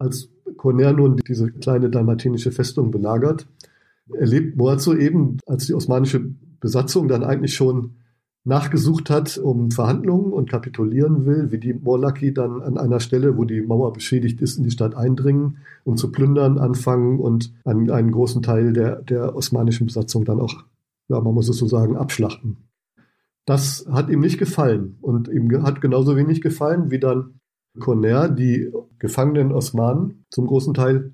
als Corner nun diese kleine dalmatinische Festung belagert, erlebt Moazzo eben, als die osmanische Besatzung dann eigentlich schon nachgesucht hat, um Verhandlungen und kapitulieren will, wie die Morlaki dann an einer Stelle, wo die Mauer beschädigt ist, in die Stadt eindringen und zu plündern anfangen und einen, einen großen Teil der, der osmanischen Besatzung dann auch, ja, man muss es so sagen, abschlachten. Das hat ihm nicht gefallen und ihm hat genauso wenig gefallen, wie dann Conner die gefangenen Osmanen zum großen Teil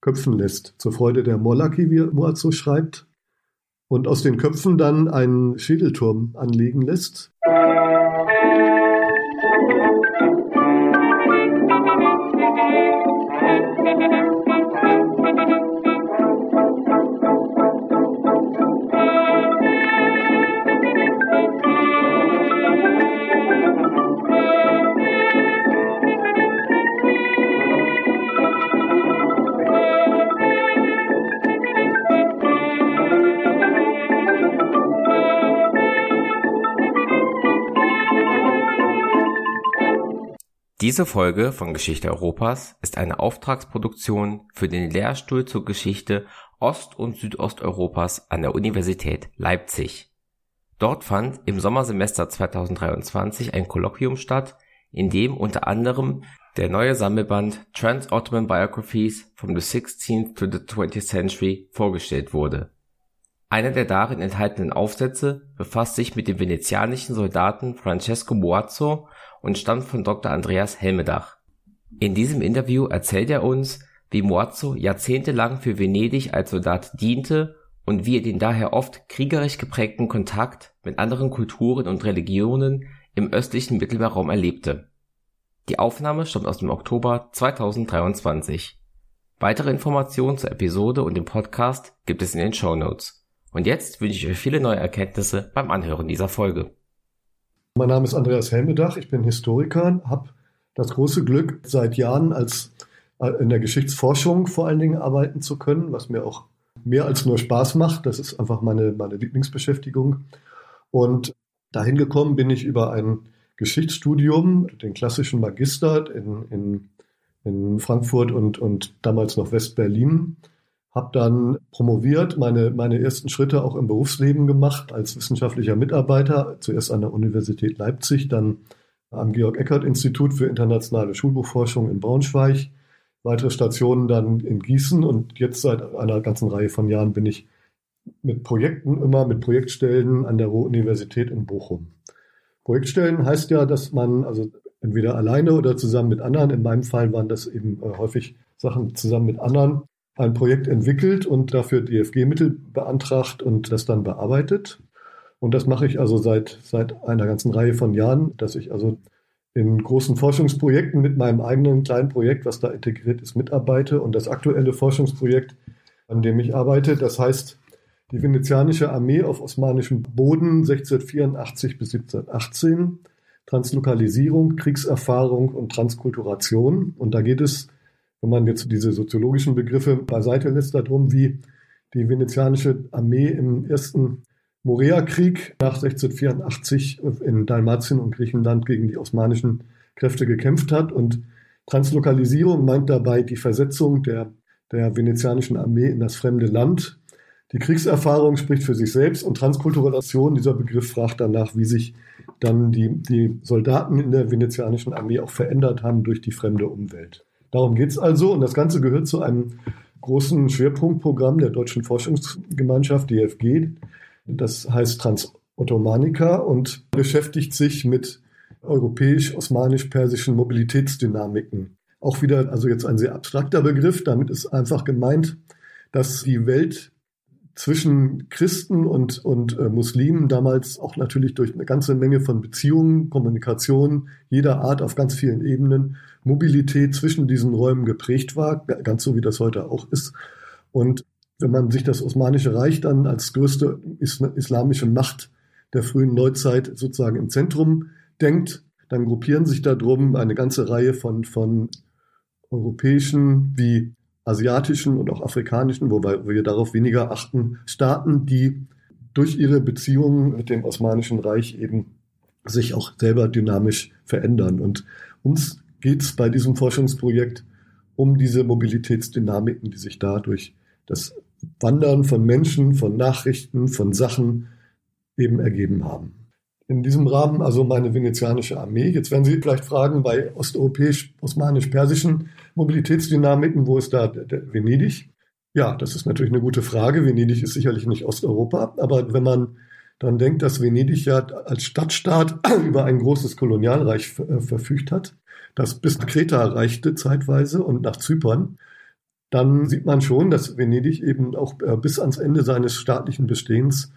köpfen lässt, zur Freude der Morlaki, wie Moazzo schreibt, und aus den Köpfen dann einen Schädelturm anlegen lässt. Diese Folge von Geschichte Europas ist eine Auftragsproduktion für den Lehrstuhl zur Geschichte Ost- und Südosteuropas an der Universität Leipzig. Dort fand im Sommersemester 2023 ein Kolloquium statt, in dem unter anderem der neue Sammelband Trans-Ottoman Biographies from the 16th to the 20th Century vorgestellt wurde. Einer der darin enthaltenen Aufsätze befasst sich mit dem venezianischen Soldaten Francesco Boazzo und stammt von Dr. Andreas Helmedach. In diesem Interview erzählt er uns, wie Moazzo jahrzehntelang für Venedig als Soldat diente und wie er den daher oft kriegerisch geprägten Kontakt mit anderen Kulturen und Religionen im östlichen Mittelmeerraum erlebte. Die Aufnahme stammt aus dem Oktober 2023. Weitere Informationen zur Episode und dem Podcast gibt es in den Show Notes. Und jetzt wünsche ich euch viele neue Erkenntnisse beim Anhören dieser Folge. Mein Name ist Andreas Helmedach, ich bin Historiker, habe das große Glück, seit Jahren als äh, in der Geschichtsforschung vor allen Dingen arbeiten zu können, was mir auch mehr als nur Spaß macht. Das ist einfach meine, meine Lieblingsbeschäftigung. Und dahin gekommen bin ich über ein Geschichtsstudium, den klassischen Magister in, in, in Frankfurt und, und damals noch West-Berlin habe dann promoviert, meine, meine ersten Schritte auch im Berufsleben gemacht als wissenschaftlicher Mitarbeiter, zuerst an der Universität Leipzig, dann am Georg-Eckert-Institut für internationale Schulbuchforschung in Braunschweig, weitere Stationen dann in Gießen und jetzt seit einer ganzen Reihe von Jahren bin ich mit Projekten immer, mit Projektstellen an der Ruhr-Universität in Bochum. Projektstellen heißt ja, dass man also entweder alleine oder zusammen mit anderen, in meinem Fall waren das eben äh, häufig Sachen zusammen mit anderen, ein Projekt entwickelt und dafür DFG-Mittel beantragt und das dann bearbeitet. Und das mache ich also seit, seit einer ganzen Reihe von Jahren, dass ich also in großen Forschungsprojekten mit meinem eigenen kleinen Projekt, was da integriert ist, mitarbeite. Und das aktuelle Forschungsprojekt, an dem ich arbeite, das heißt die venezianische Armee auf osmanischem Boden 1684 bis 1718, Translokalisierung, Kriegserfahrung und Transkulturation. Und da geht es wenn man jetzt diese soziologischen Begriffe beiseite lässt, darum, wie die venezianische Armee im ersten Morea-Krieg nach 1684 in Dalmatien und Griechenland gegen die osmanischen Kräfte gekämpft hat. Und Translokalisierung meint dabei die Versetzung der, der venezianischen Armee in das fremde Land. Die Kriegserfahrung spricht für sich selbst und Transkulturation, dieser Begriff fragt danach, wie sich dann die, die Soldaten in der venezianischen Armee auch verändert haben durch die fremde Umwelt. Darum geht es also und das Ganze gehört zu einem großen Schwerpunktprogramm der Deutschen Forschungsgemeinschaft DFG. Das heißt Transottomanica und beschäftigt sich mit europäisch-osmanisch-persischen Mobilitätsdynamiken. Auch wieder, also jetzt ein sehr abstrakter Begriff. Damit ist einfach gemeint, dass die Welt zwischen Christen und, und äh, Muslimen damals auch natürlich durch eine ganze Menge von Beziehungen, Kommunikation jeder Art auf ganz vielen Ebenen, Mobilität zwischen diesen Räumen geprägt war, ganz so wie das heute auch ist. Und wenn man sich das Osmanische Reich dann als größte islamische Macht der frühen Neuzeit sozusagen im Zentrum denkt, dann gruppieren sich darum eine ganze Reihe von, von europäischen wie asiatischen und auch afrikanischen, wobei wir darauf weniger achten, Staaten, die durch ihre Beziehungen mit dem Osmanischen Reich eben sich auch selber dynamisch verändern. Und uns geht es bei diesem Forschungsprojekt um diese Mobilitätsdynamiken, die sich dadurch das Wandern von Menschen, von Nachrichten, von Sachen eben ergeben haben. In diesem Rahmen also meine venezianische Armee. Jetzt werden Sie vielleicht fragen, bei osteuropäisch-osmanisch-persischen Mobilitätsdynamiken, wo ist da Venedig? Ja, das ist natürlich eine gute Frage. Venedig ist sicherlich nicht Osteuropa, aber wenn man dann denkt, dass Venedig ja als Stadtstaat über ein großes Kolonialreich äh, verfügt hat, das bis Kreta reichte zeitweise und nach Zypern, dann sieht man schon, dass Venedig eben auch äh, bis ans Ende seines staatlichen Bestehens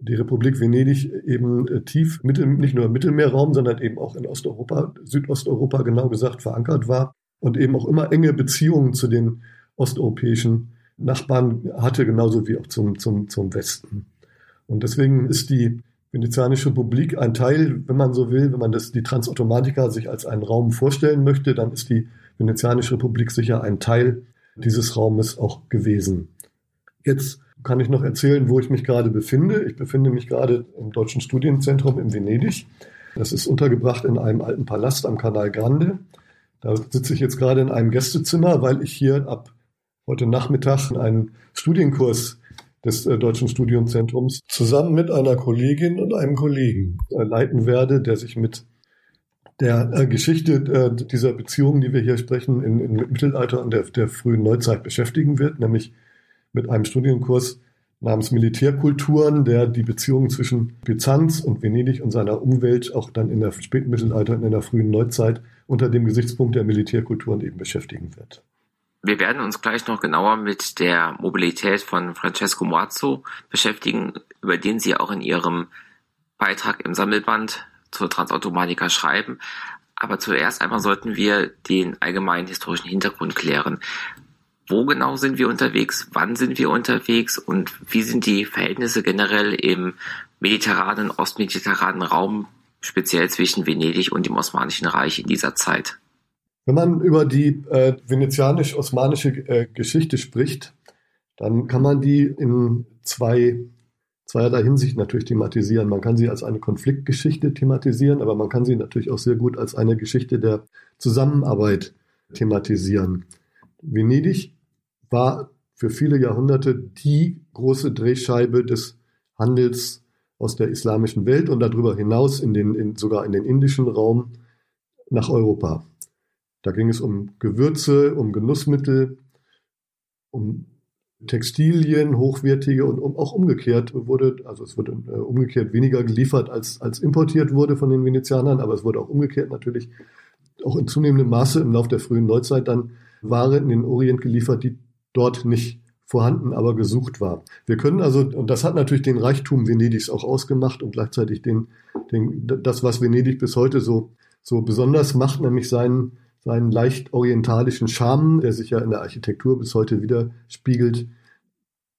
die Republik Venedig eben äh, tief, nicht nur im Mittelmeerraum, sondern eben auch in Osteuropa, Südosteuropa genau gesagt verankert war und eben auch immer enge Beziehungen zu den osteuropäischen Nachbarn hatte, genauso wie auch zum, zum, zum Westen. Und deswegen ist die Venezianische Republik ein Teil, wenn man so will, wenn man das, die Transautomatika sich als einen Raum vorstellen möchte, dann ist die Venezianische Republik sicher ein Teil dieses Raumes auch gewesen. Jetzt kann ich noch erzählen, wo ich mich gerade befinde. Ich befinde mich gerade im Deutschen Studienzentrum in Venedig. Das ist untergebracht in einem alten Palast am Canal Grande. Da sitze ich jetzt gerade in einem Gästezimmer, weil ich hier ab heute Nachmittag einen Studienkurs des äh, Deutschen Studienzentrums zusammen mit einer Kollegin und einem Kollegen äh, leiten werde, der sich mit der äh, Geschichte dieser Beziehungen, die wir hier sprechen, in Mittelalter und der, der frühen Neuzeit beschäftigen wird, nämlich mit einem Studienkurs namens Militärkulturen, der die Beziehungen zwischen Byzanz und Venedig und seiner Umwelt auch dann in der späten Mittelalter und in der frühen Neuzeit unter dem Gesichtspunkt der Militärkulturen eben beschäftigen wird. Wir werden uns gleich noch genauer mit der Mobilität von Francesco Moazzo beschäftigen, über den Sie auch in Ihrem Beitrag im Sammelband zur Transautomatika schreiben. Aber zuerst einmal sollten wir den allgemeinen historischen Hintergrund klären. Wo genau sind wir unterwegs? Wann sind wir unterwegs? Und wie sind die Verhältnisse generell im mediterranen, ostmediterranen Raum, speziell zwischen Venedig und dem Osmanischen Reich in dieser Zeit? Wenn man über die äh, venezianisch-osmanische äh, Geschichte spricht, dann kann man die in zwei, zweierlei Hinsicht natürlich thematisieren. Man kann sie als eine Konfliktgeschichte thematisieren, aber man kann sie natürlich auch sehr gut als eine Geschichte der Zusammenarbeit thematisieren. Venedig war für viele Jahrhunderte die große Drehscheibe des Handels aus der islamischen Welt und darüber hinaus in den, in, sogar in den indischen Raum nach Europa. Da ging es um Gewürze, um Genussmittel, um Textilien, hochwertige und um, auch umgekehrt wurde, also es wurde äh, umgekehrt weniger geliefert als, als importiert wurde von den Venezianern, aber es wurde auch umgekehrt natürlich auch in zunehmendem Maße im Laufe der frühen Neuzeit dann Ware in den Orient geliefert, die dort nicht vorhanden, aber gesucht war. Wir können also, und das hat natürlich den Reichtum Venedigs auch ausgemacht und gleichzeitig den, den, das, was Venedig bis heute so, so besonders macht, nämlich seinen, seinen leicht orientalischen Charme, der sich ja in der Architektur bis heute widerspiegelt.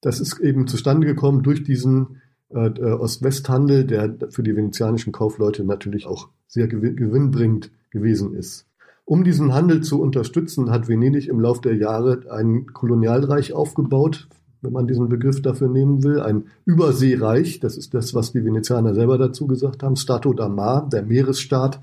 Das ist eben zustande gekommen durch diesen äh, äh Ost-West-Handel, der für die venezianischen Kaufleute natürlich auch sehr gewinnbringend gewesen ist. Um diesen Handel zu unterstützen, hat Venedig im Laufe der Jahre ein Kolonialreich aufgebaut, wenn man diesen Begriff dafür nehmen will, ein Überseereich, das ist das, was die Venezianer selber dazu gesagt haben, Stato da Mar, der Meeresstaat,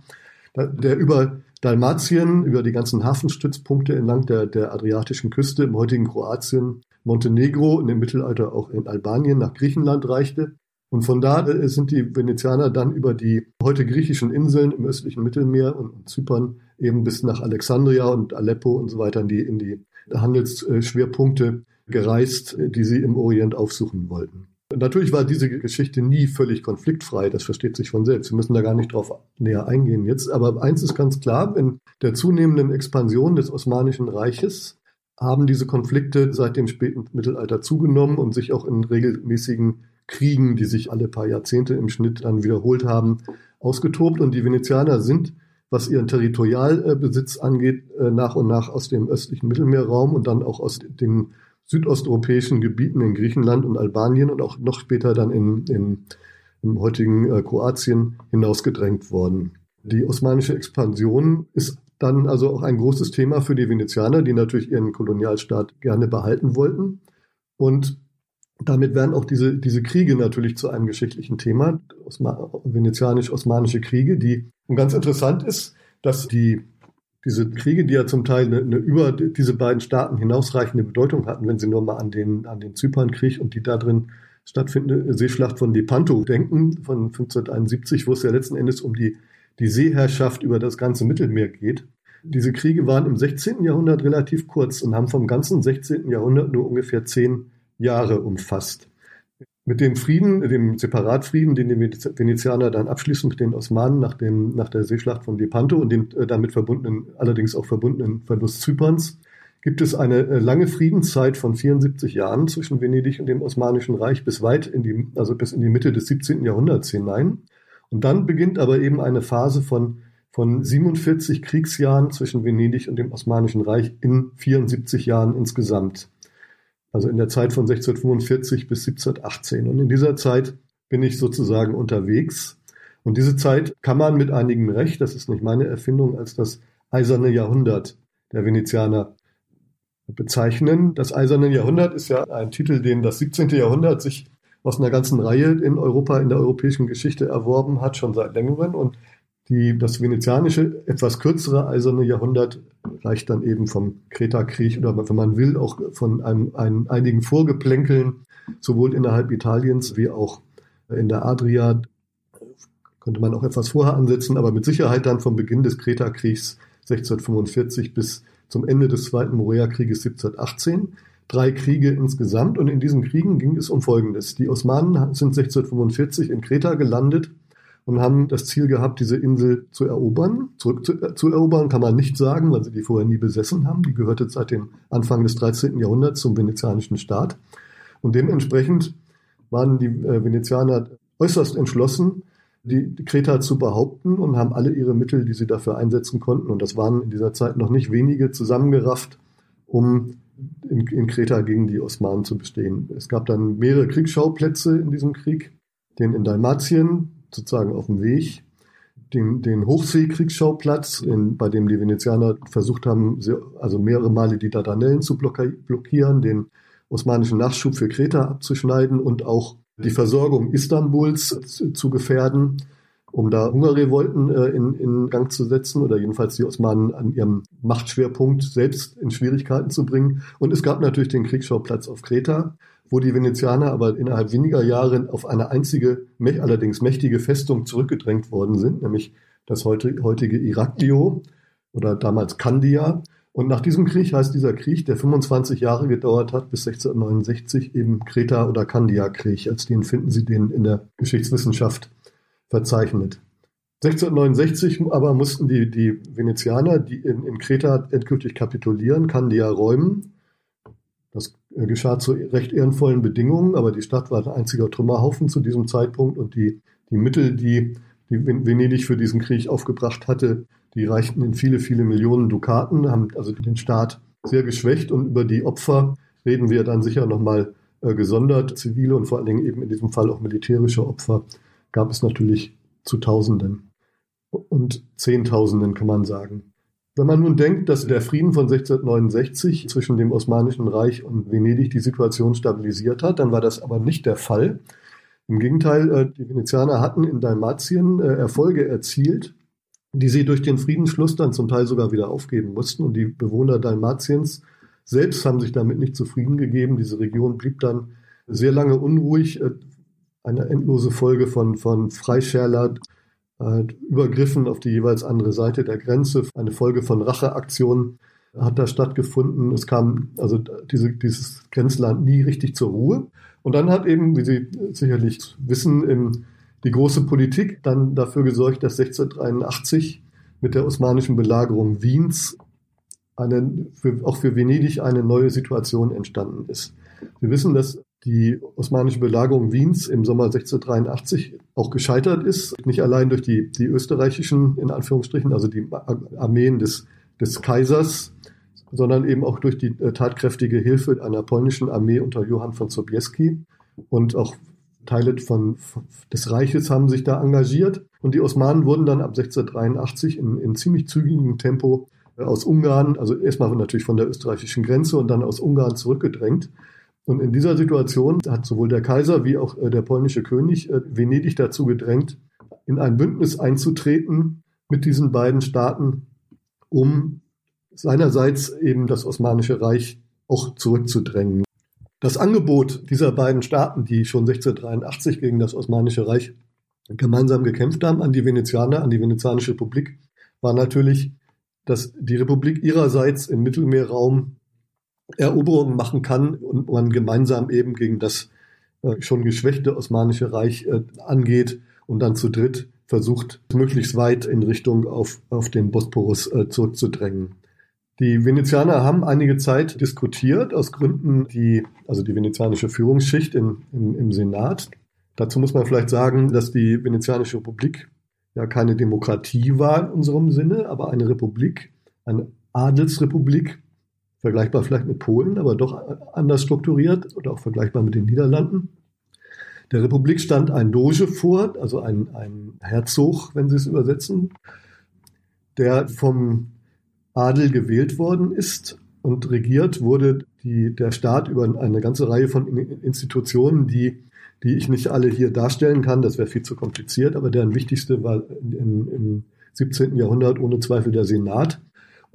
der über Dalmatien, über die ganzen Hafenstützpunkte entlang der, der adriatischen Küste im heutigen Kroatien, Montenegro und im Mittelalter auch in Albanien nach Griechenland reichte. Und von da äh, sind die Venezianer dann über die heute griechischen Inseln im östlichen Mittelmeer und Zypern eben bis nach Alexandria und Aleppo und so weiter in die, in die Handelsschwerpunkte gereist, die sie im Orient aufsuchen wollten. Natürlich war diese Geschichte nie völlig konfliktfrei, das versteht sich von selbst. Wir müssen da gar nicht drauf näher eingehen jetzt. Aber eins ist ganz klar, in der zunehmenden Expansion des Osmanischen Reiches haben diese Konflikte seit dem späten Mittelalter zugenommen und sich auch in regelmäßigen Kriegen, die sich alle paar Jahrzehnte im Schnitt dann wiederholt haben, ausgetobt. Und die Venezianer sind was ihren Territorialbesitz angeht, äh, nach und nach aus dem östlichen Mittelmeerraum und dann auch aus den südosteuropäischen Gebieten in Griechenland und Albanien und auch noch später dann in, in im heutigen äh, Kroatien hinausgedrängt worden. Die osmanische Expansion ist dann also auch ein großes Thema für die Venezianer, die natürlich ihren Kolonialstaat gerne behalten wollten. Und damit werden auch diese, diese Kriege natürlich zu einem geschichtlichen Thema, venezianisch-osmanische Kriege, die und ganz interessant ist, dass die diese Kriege, die ja zum Teil eine, eine, über diese beiden Staaten hinausreichende Bedeutung hatten, wenn Sie nur mal an den, an den Zypernkrieg und die da drin stattfindende Seeschlacht von Lepanto denken, von 1571, wo es ja letzten Endes um die, die Seeherrschaft über das ganze Mittelmeer geht. Diese Kriege waren im 16. Jahrhundert relativ kurz und haben vom ganzen 16. Jahrhundert nur ungefähr zehn Jahre umfasst. Mit dem Frieden, dem Separatfrieden, den die Venezianer dann abschließen mit den Osmanen nach, dem, nach der Seeschlacht von Lepanto und dem äh, damit verbundenen, allerdings auch verbundenen Verlust Zyperns, gibt es eine äh, lange Friedenszeit von 74 Jahren zwischen Venedig und dem Osmanischen Reich bis weit in die, also bis in die Mitte des 17. Jahrhunderts hinein. Und dann beginnt aber eben eine Phase von, von 47 Kriegsjahren zwischen Venedig und dem Osmanischen Reich in 74 Jahren insgesamt also in der Zeit von 1645 bis 1718. Und in dieser Zeit bin ich sozusagen unterwegs. Und diese Zeit kann man mit einigem Recht, das ist nicht meine Erfindung, als das eiserne Jahrhundert der Venezianer bezeichnen. Das eiserne Jahrhundert ist ja ein Titel, den das 17. Jahrhundert sich aus einer ganzen Reihe in Europa, in der europäischen Geschichte erworben hat, schon seit längerem. Und die, das venezianische, etwas kürzere eiserne Jahrhundert reicht dann eben vom Kreta-Krieg oder wenn man will, auch von einem, einem, einigen Vorgeplänkeln, sowohl innerhalb Italiens wie auch in der Adria. Könnte man auch etwas vorher ansetzen, aber mit Sicherheit dann vom Beginn des Kreta-Kriegs 1645 bis zum Ende des Zweiten Morea-Krieges 1718. Drei Kriege insgesamt und in diesen Kriegen ging es um Folgendes. Die Osmanen sind 1645 in Kreta gelandet und haben das Ziel gehabt, diese Insel zu erobern. Zurück zu, äh, zu, erobern kann man nicht sagen, weil sie die vorher nie besessen haben. Die gehörte seit dem Anfang des 13. Jahrhunderts zum venezianischen Staat. Und dementsprechend waren die äh, Venezianer äußerst entschlossen, die, die Kreta zu behaupten und haben alle ihre Mittel, die sie dafür einsetzen konnten, und das waren in dieser Zeit noch nicht wenige, zusammengerafft, um in, in Kreta gegen die Osmanen zu bestehen. Es gab dann mehrere Kriegsschauplätze in diesem Krieg, den in Dalmatien, sozusagen auf dem Weg den, den Hochseekriegsschauplatz, in, bei dem die Venezianer versucht haben, also mehrere Male die Dardanellen zu blockieren, den osmanischen Nachschub für Kreta abzuschneiden und auch die Versorgung Istanbuls zu, zu gefährden, um da Hungerrevolten äh, in, in Gang zu setzen oder jedenfalls die Osmanen an ihrem Machtschwerpunkt selbst in Schwierigkeiten zu bringen. Und es gab natürlich den Kriegsschauplatz auf Kreta, wo die Venezianer aber innerhalb weniger Jahre auf eine einzige, allerdings mächtige Festung zurückgedrängt worden sind, nämlich das heutige Iraklio oder damals Kandia. Und nach diesem Krieg heißt dieser Krieg, der 25 Jahre gedauert hat, bis 1669 eben Kreta- oder Kandia-Krieg. Als den finden Sie den in der Geschichtswissenschaft verzeichnet. 1669 aber mussten die, die Venezianer die in, in Kreta endgültig kapitulieren, Kandia räumen das geschah zu recht ehrenvollen Bedingungen, aber die Stadt war ein einziger Trümmerhaufen zu diesem Zeitpunkt und die, die Mittel, die, die Venedig für diesen Krieg aufgebracht hatte, die reichten in viele, viele Millionen Dukaten, haben also den Staat sehr geschwächt und über die Opfer reden wir dann sicher nochmal äh, gesondert. Zivile und vor allen Dingen eben in diesem Fall auch militärische Opfer gab es natürlich zu Tausenden und Zehntausenden, kann man sagen. Wenn man nun denkt, dass der Frieden von 1669 zwischen dem Osmanischen Reich und Venedig die Situation stabilisiert hat, dann war das aber nicht der Fall. Im Gegenteil, äh, die Venezianer hatten in Dalmatien äh, Erfolge erzielt, die sie durch den Friedensschluss dann zum Teil sogar wieder aufgeben mussten. Und die Bewohner Dalmatiens selbst haben sich damit nicht zufrieden gegeben. Diese Region blieb dann sehr lange unruhig. Äh, eine endlose Folge von, von Freischärler, Übergriffen auf die jeweils andere Seite der Grenze. Eine Folge von Racheaktionen hat da stattgefunden. Es kam also diese, dieses Grenzland nie richtig zur Ruhe. Und dann hat eben, wie Sie sicherlich wissen, die große Politik dann dafür gesorgt, dass 1683 mit der osmanischen Belagerung Wiens eine, für, auch für Venedig eine neue Situation entstanden ist. Wir wissen, dass die osmanische Belagerung Wiens im Sommer 1683 auch gescheitert ist. Nicht allein durch die, die österreichischen, in Anführungsstrichen, also die Armeen des, des Kaisers, sondern eben auch durch die äh, tatkräftige Hilfe einer polnischen Armee unter Johann von Sobieski. Und auch Teile von, des Reiches haben sich da engagiert. Und die Osmanen wurden dann ab 1683 in, in ziemlich zügigem Tempo äh, aus Ungarn, also erstmal natürlich von der österreichischen Grenze und dann aus Ungarn zurückgedrängt. Und in dieser Situation hat sowohl der Kaiser wie auch äh, der polnische König äh, Venedig dazu gedrängt, in ein Bündnis einzutreten mit diesen beiden Staaten um seinerseits eben das Osmanische Reich auch zurückzudrängen. Das Angebot dieser beiden Staaten, die schon 1683 gegen das Osmanische Reich gemeinsam gekämpft haben, an die Venezianer, an die Venezianische Republik, war natürlich, dass die Republik ihrerseits im Mittelmeerraum Eroberungen machen kann und man gemeinsam eben gegen das äh, schon geschwächte Osmanische Reich äh, angeht und dann zu dritt versucht, möglichst weit in Richtung auf, auf den Bosporus äh, zurückzudrängen. Die Venezianer haben einige Zeit diskutiert, aus Gründen, die, also die venezianische Führungsschicht im, im, im Senat. Dazu muss man vielleicht sagen, dass die Venezianische Republik ja keine Demokratie war in unserem Sinne, aber eine Republik, eine Adelsrepublik, vergleichbar vielleicht mit Polen, aber doch anders strukturiert oder auch vergleichbar mit den Niederlanden. Der Republik stand ein Doge vor, also ein, ein Herzog, wenn Sie es übersetzen, der vom Adel gewählt worden ist und regiert wurde die, der Staat über eine ganze Reihe von Institutionen, die, die ich nicht alle hier darstellen kann. Das wäre viel zu kompliziert, aber deren wichtigste war im, im 17. Jahrhundert ohne Zweifel der Senat.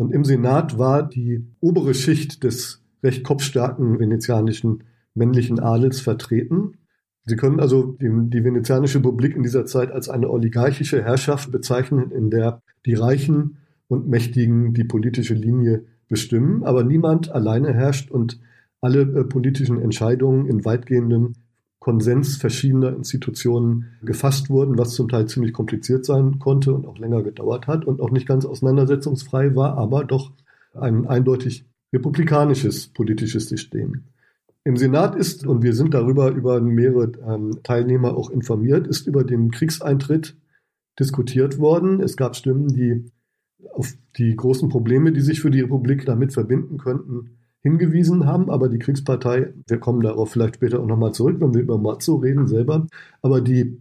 Und im Senat war die obere Schicht des recht kopfstarken venezianischen männlichen Adels vertreten. Sie können also die, die Venezianische Republik in dieser Zeit als eine oligarchische Herrschaft bezeichnen, in der die Reichen und Mächtigen die politische Linie bestimmen, aber niemand alleine herrscht und alle äh, politischen Entscheidungen in weitgehendem Konsens verschiedener Institutionen gefasst wurden, was zum Teil ziemlich kompliziert sein konnte und auch länger gedauert hat und auch nicht ganz auseinandersetzungsfrei war, aber doch ein eindeutig republikanisches politisches System. Im Senat ist, und wir sind darüber über mehrere ähm, Teilnehmer auch informiert, ist über den Kriegseintritt diskutiert worden. Es gab Stimmen, die auf die großen Probleme, die sich für die Republik damit verbinden könnten, hingewiesen haben. Aber die Kriegspartei, wir kommen darauf vielleicht später auch nochmal zurück, wenn wir über Mazzo reden selber, aber die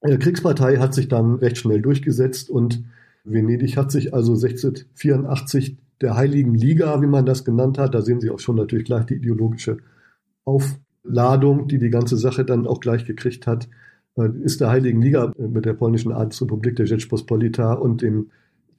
äh, Kriegspartei hat sich dann recht schnell durchgesetzt und Venedig hat sich also 1684 der Heiligen Liga, wie man das genannt hat, da sehen Sie auch schon natürlich gleich die ideologische Aufladung, die die ganze Sache dann auch gleich gekriegt hat, äh, ist der Heiligen Liga mit der polnischen Adelsrepublik, der Rzeczpospolita und dem,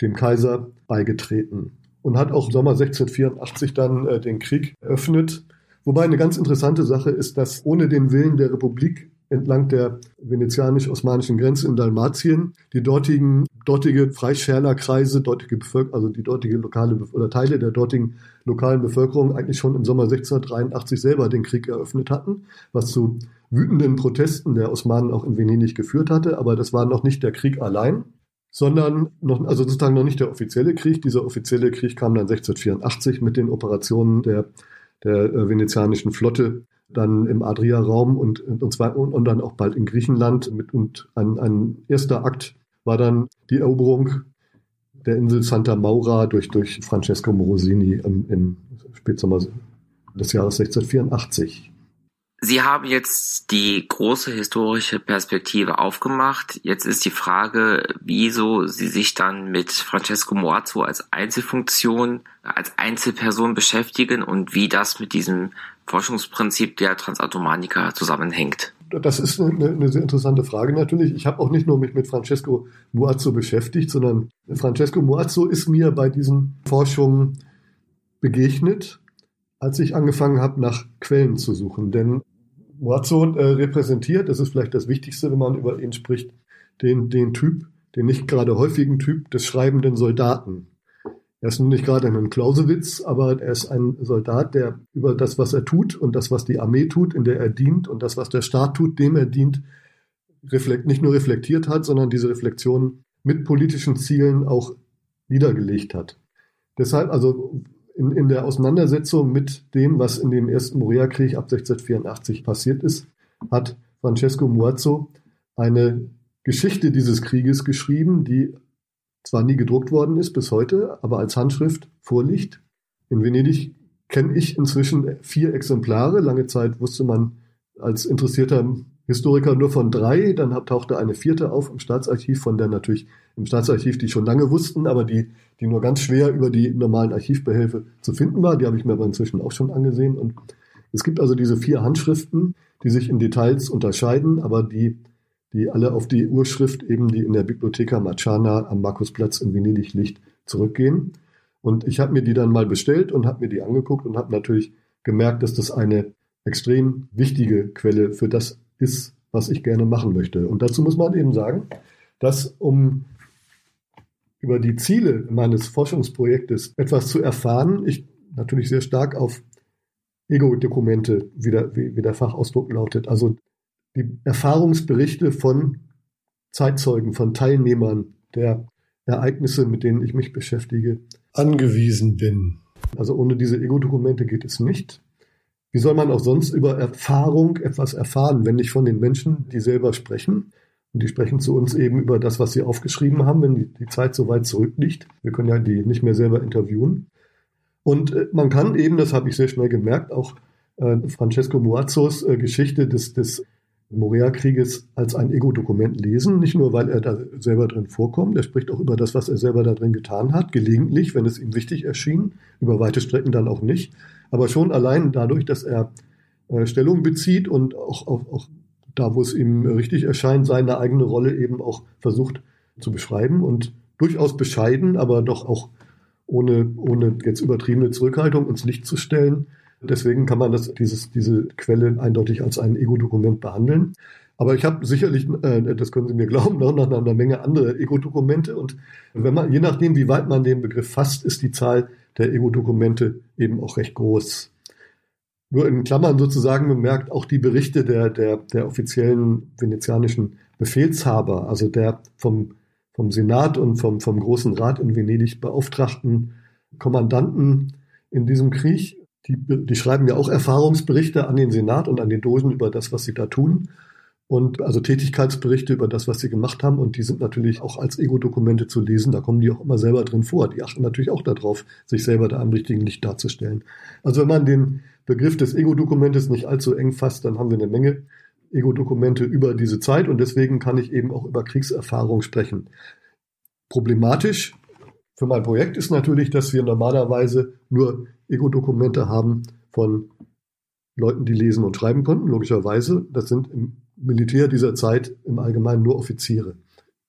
dem Kaiser beigetreten und hat auch im Sommer 1684 dann äh, den Krieg eröffnet. Wobei eine ganz interessante Sache ist, dass ohne den Willen der Republik entlang der venezianisch-osmanischen Grenze in Dalmatien die dortigen, dortige Freischärlerkreise, dortige Bevölkerung, also die dortige lokale oder Teile der dortigen lokalen Bevölkerung eigentlich schon im Sommer 1683 selber den Krieg eröffnet hatten, was zu wütenden Protesten der Osmanen auch in Venedig geführt hatte. Aber das war noch nicht der Krieg allein, sondern noch, also sozusagen noch nicht der offizielle Krieg. Dieser offizielle Krieg kam dann 1684 mit den Operationen der, der äh, venezianischen Flotte dann im Adria-Raum und, und, zwar, und, dann auch bald in Griechenland. Mit, und ein, ein erster Akt war dann die Eroberung der Insel Santa Maura durch, durch Francesco Morosini im, im Spätsommer des Jahres 1684. Sie haben jetzt die große historische Perspektive aufgemacht. Jetzt ist die Frage, wieso Sie sich dann mit Francesco Moazzo als Einzelfunktion, als Einzelperson beschäftigen und wie das mit diesem Forschungsprinzip der Transatomanika zusammenhängt. Das ist eine, eine, sehr interessante Frage natürlich. Ich habe auch nicht nur mich mit Francesco Muazzo beschäftigt, sondern Francesco Muazzo ist mir bei diesen Forschungen begegnet, als ich angefangen habe, nach Quellen zu suchen. Denn Muazzo äh, repräsentiert, das ist vielleicht das Wichtigste, wenn man über ihn spricht, den, den Typ, den nicht gerade häufigen Typ des schreibenden Soldaten. Er ist nun nicht gerade ein Clausewitz, aber er ist ein Soldat, der über das, was er tut und das, was die Armee tut, in der er dient und das, was der Staat tut, dem er dient, reflekt, nicht nur reflektiert hat, sondern diese Reflexion mit politischen Zielen auch niedergelegt hat. Deshalb also in, in der Auseinandersetzung mit dem, was in dem ersten Morea-Krieg ab 1684 passiert ist, hat Francesco Muazzo eine Geschichte dieses Krieges geschrieben, die zwar nie gedruckt worden ist bis heute, aber als Handschrift vorliegt. In Venedig kenne ich inzwischen vier Exemplare. Lange Zeit wusste man als interessierter Historiker nur von drei. Dann tauchte eine vierte auf im Staatsarchiv, von der natürlich im Staatsarchiv die schon lange wussten, aber die, die nur ganz schwer über die normalen Archivbehelfe zu finden war. Die habe ich mir aber inzwischen auch schon angesehen. Und es gibt also diese vier Handschriften, die sich in Details unterscheiden, aber die die alle auf die Urschrift eben, die in der Bibliotheca Marciana am Markusplatz in Venedig liegt, zurückgehen. Und ich habe mir die dann mal bestellt und habe mir die angeguckt und habe natürlich gemerkt, dass das eine extrem wichtige Quelle für das ist, was ich gerne machen möchte. Und dazu muss man eben sagen, dass um über die Ziele meines Forschungsprojektes etwas zu erfahren, ich natürlich sehr stark auf Ego-Dokumente, wie wie der Fachausdruck lautet, also die Erfahrungsberichte von Zeitzeugen, von Teilnehmern der Ereignisse, mit denen ich mich beschäftige, angewiesen bin. Also ohne diese Ego-Dokumente geht es nicht. Wie soll man auch sonst über Erfahrung etwas erfahren, wenn nicht von den Menschen, die selber sprechen? Und die sprechen zu uns eben über das, was sie aufgeschrieben haben, wenn die, Zeit so weit zurückliegt. Wir können ja die nicht mehr selber interviewen. Und äh, man kann eben, das habe ich sehr schnell gemerkt, auch äh, Francesco Muazzos äh, Geschichte des, des Morea-Krieges als ein Ego-Dokument lesen. Nicht nur, weil er da selber drin vorkommt, er spricht auch über das, was er selber da drin getan hat, gelegentlich, wenn es ihm wichtig erschien, über weite Strecken dann auch nicht. Aber schon allein dadurch, dass er äh, Stellung bezieht und auch, auch, auch da, wo es ihm richtig erscheint, seine eigene Rolle eben auch versucht zu beschreiben und durchaus bescheiden, aber doch auch ohne, ohne jetzt übertriebene Zurückhaltung ins Licht zu stellen. Deswegen kann man das, dieses, diese Quelle eindeutig als ein Ego-Dokument behandeln. Aber ich habe sicherlich, äh, das können Sie mir glauben, noch, noch eine Menge andere Ego-Dokumente. Und wenn man, je nachdem, wie weit man den Begriff fasst, ist die Zahl der Ego-Dokumente eben auch recht groß. Nur in Klammern sozusagen bemerkt, auch die Berichte der, der, der offiziellen venezianischen Befehlshaber, also der vom, vom Senat und vom, vom Großen Rat in Venedig beauftragten Kommandanten in diesem Krieg, die, die schreiben ja auch Erfahrungsberichte an den Senat und an den Dogen über das, was sie da tun und also Tätigkeitsberichte über das, was sie gemacht haben. Und die sind natürlich auch als Ego-Dokumente zu lesen. Da kommen die auch immer selber drin vor. Die achten natürlich auch darauf, sich selber da am richtigen Licht darzustellen. Also wenn man den Begriff des Ego-Dokumentes nicht allzu eng fasst, dann haben wir eine Menge Ego-Dokumente über diese Zeit. Und deswegen kann ich eben auch über Kriegserfahrung sprechen. Problematisch für mein Projekt ist natürlich, dass wir normalerweise nur Ego-Dokumente haben von Leuten, die lesen und schreiben konnten, logischerweise. Das sind im Militär dieser Zeit im Allgemeinen nur Offiziere.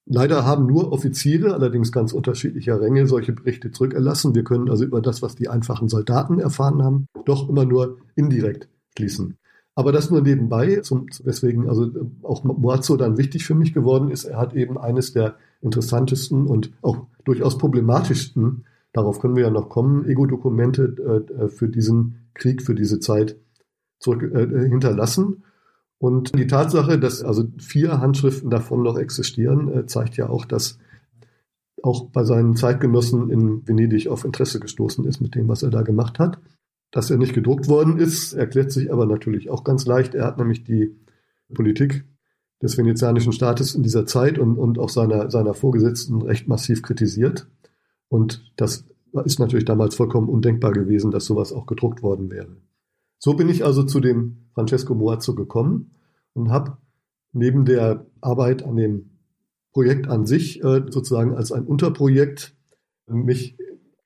Leider haben nur Offiziere, allerdings ganz unterschiedlicher Ränge, solche Berichte zurückerlassen. Wir können also über das, was die einfachen Soldaten erfahren haben, doch immer nur indirekt schließen. Aber das nur nebenbei, zum, weswegen also auch Moazzo dann wichtig für mich geworden ist. Er hat eben eines der interessantesten und auch durchaus problematischsten, darauf können wir ja noch kommen, Ego-Dokumente äh, für diesen Krieg, für diese Zeit zurück, äh, hinterlassen. Und die Tatsache, dass also vier Handschriften davon noch existieren, äh, zeigt ja auch, dass auch bei seinen Zeitgenossen in Venedig auf Interesse gestoßen ist mit dem, was er da gemacht hat. Dass er nicht gedruckt worden ist, erklärt sich aber natürlich auch ganz leicht. Er hat nämlich die Politik des venezianischen Staates in dieser Zeit und, und auch seiner, seiner Vorgesetzten recht massiv kritisiert. Und das ist natürlich damals vollkommen undenkbar gewesen, dass sowas auch gedruckt worden wäre. So bin ich also zu dem Francesco Moazzo gekommen und habe neben der Arbeit an dem Projekt an sich äh, sozusagen als ein Unterprojekt mich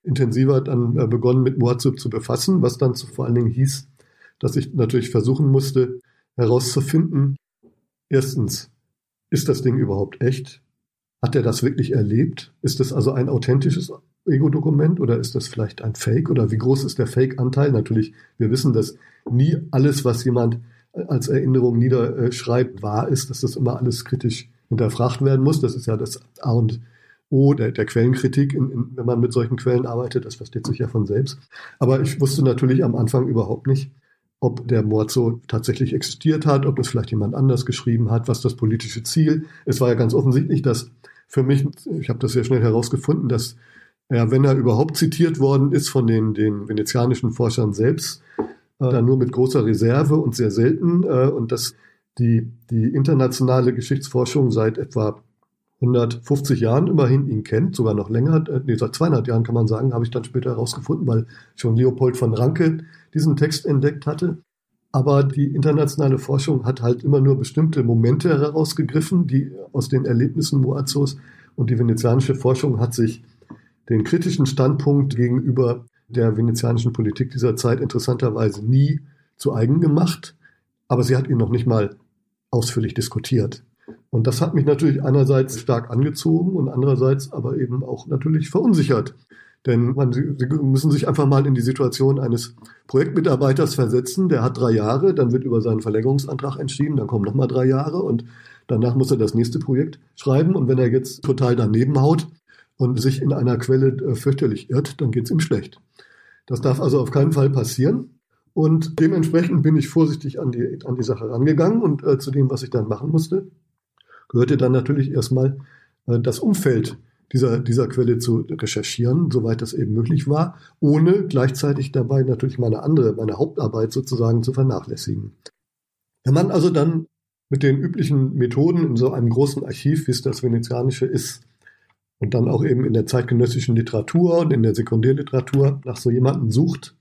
intensiver dann äh, begonnen mit Moazzo zu befassen, was dann vor allen Dingen hieß, dass ich natürlich versuchen musste herauszufinden, erstens, ist das Ding überhaupt echt? Hat er das wirklich erlebt? Ist das also ein authentisches Ego-Dokument oder ist das vielleicht ein Fake oder wie groß ist der Fake-Anteil? Natürlich, wir wissen, dass nie alles, was jemand als Erinnerung niederschreibt, wahr ist, dass das immer alles kritisch hinterfragt werden muss. Das ist ja das A und O der, der Quellenkritik, in, in, wenn man mit solchen Quellen arbeitet. Das versteht sich ja von selbst. Aber ich wusste natürlich am Anfang überhaupt nicht, ob der Mord so tatsächlich existiert hat, ob das vielleicht jemand anders geschrieben hat, was das politische Ziel. Es war ja ganz offensichtlich, dass für mich, ich habe das sehr schnell herausgefunden, dass ja, wenn er überhaupt zitiert worden ist von den, den venezianischen Forschern selbst, äh, dann nur mit großer Reserve und sehr selten. Äh, und dass die, die internationale Geschichtsforschung seit etwa 150 Jahren immerhin ihn kennt, sogar noch länger, äh, nee, seit 200 Jahren kann man sagen, habe ich dann später herausgefunden, weil schon Leopold von Ranke diesen Text entdeckt hatte. Aber die internationale Forschung hat halt immer nur bestimmte Momente herausgegriffen, die aus den Erlebnissen Moazos und die venezianische Forschung hat sich den kritischen Standpunkt gegenüber der venezianischen Politik dieser Zeit interessanterweise nie zu eigen gemacht, aber sie hat ihn noch nicht mal ausführlich diskutiert. Und das hat mich natürlich einerseits stark angezogen und andererseits aber eben auch natürlich verunsichert. Denn man, Sie müssen sich einfach mal in die Situation eines Projektmitarbeiters versetzen. Der hat drei Jahre, dann wird über seinen Verlängerungsantrag entschieden, dann kommen nochmal drei Jahre und danach muss er das nächste Projekt schreiben. Und wenn er jetzt total daneben haut und sich in einer Quelle äh, fürchterlich irrt, dann geht's ihm schlecht. Das darf also auf keinen Fall passieren. Und dementsprechend bin ich vorsichtig an die, an die Sache rangegangen und äh, zu dem, was ich dann machen musste, gehörte dann natürlich erstmal äh, das Umfeld dieser, dieser Quelle zu recherchieren, soweit das eben möglich war, ohne gleichzeitig dabei natürlich meine andere, meine Hauptarbeit sozusagen zu vernachlässigen. Wenn man also dann mit den üblichen Methoden in so einem großen Archiv, wie es das venezianische ist, und dann auch eben in der zeitgenössischen Literatur und in der Sekundärliteratur nach so jemanden sucht,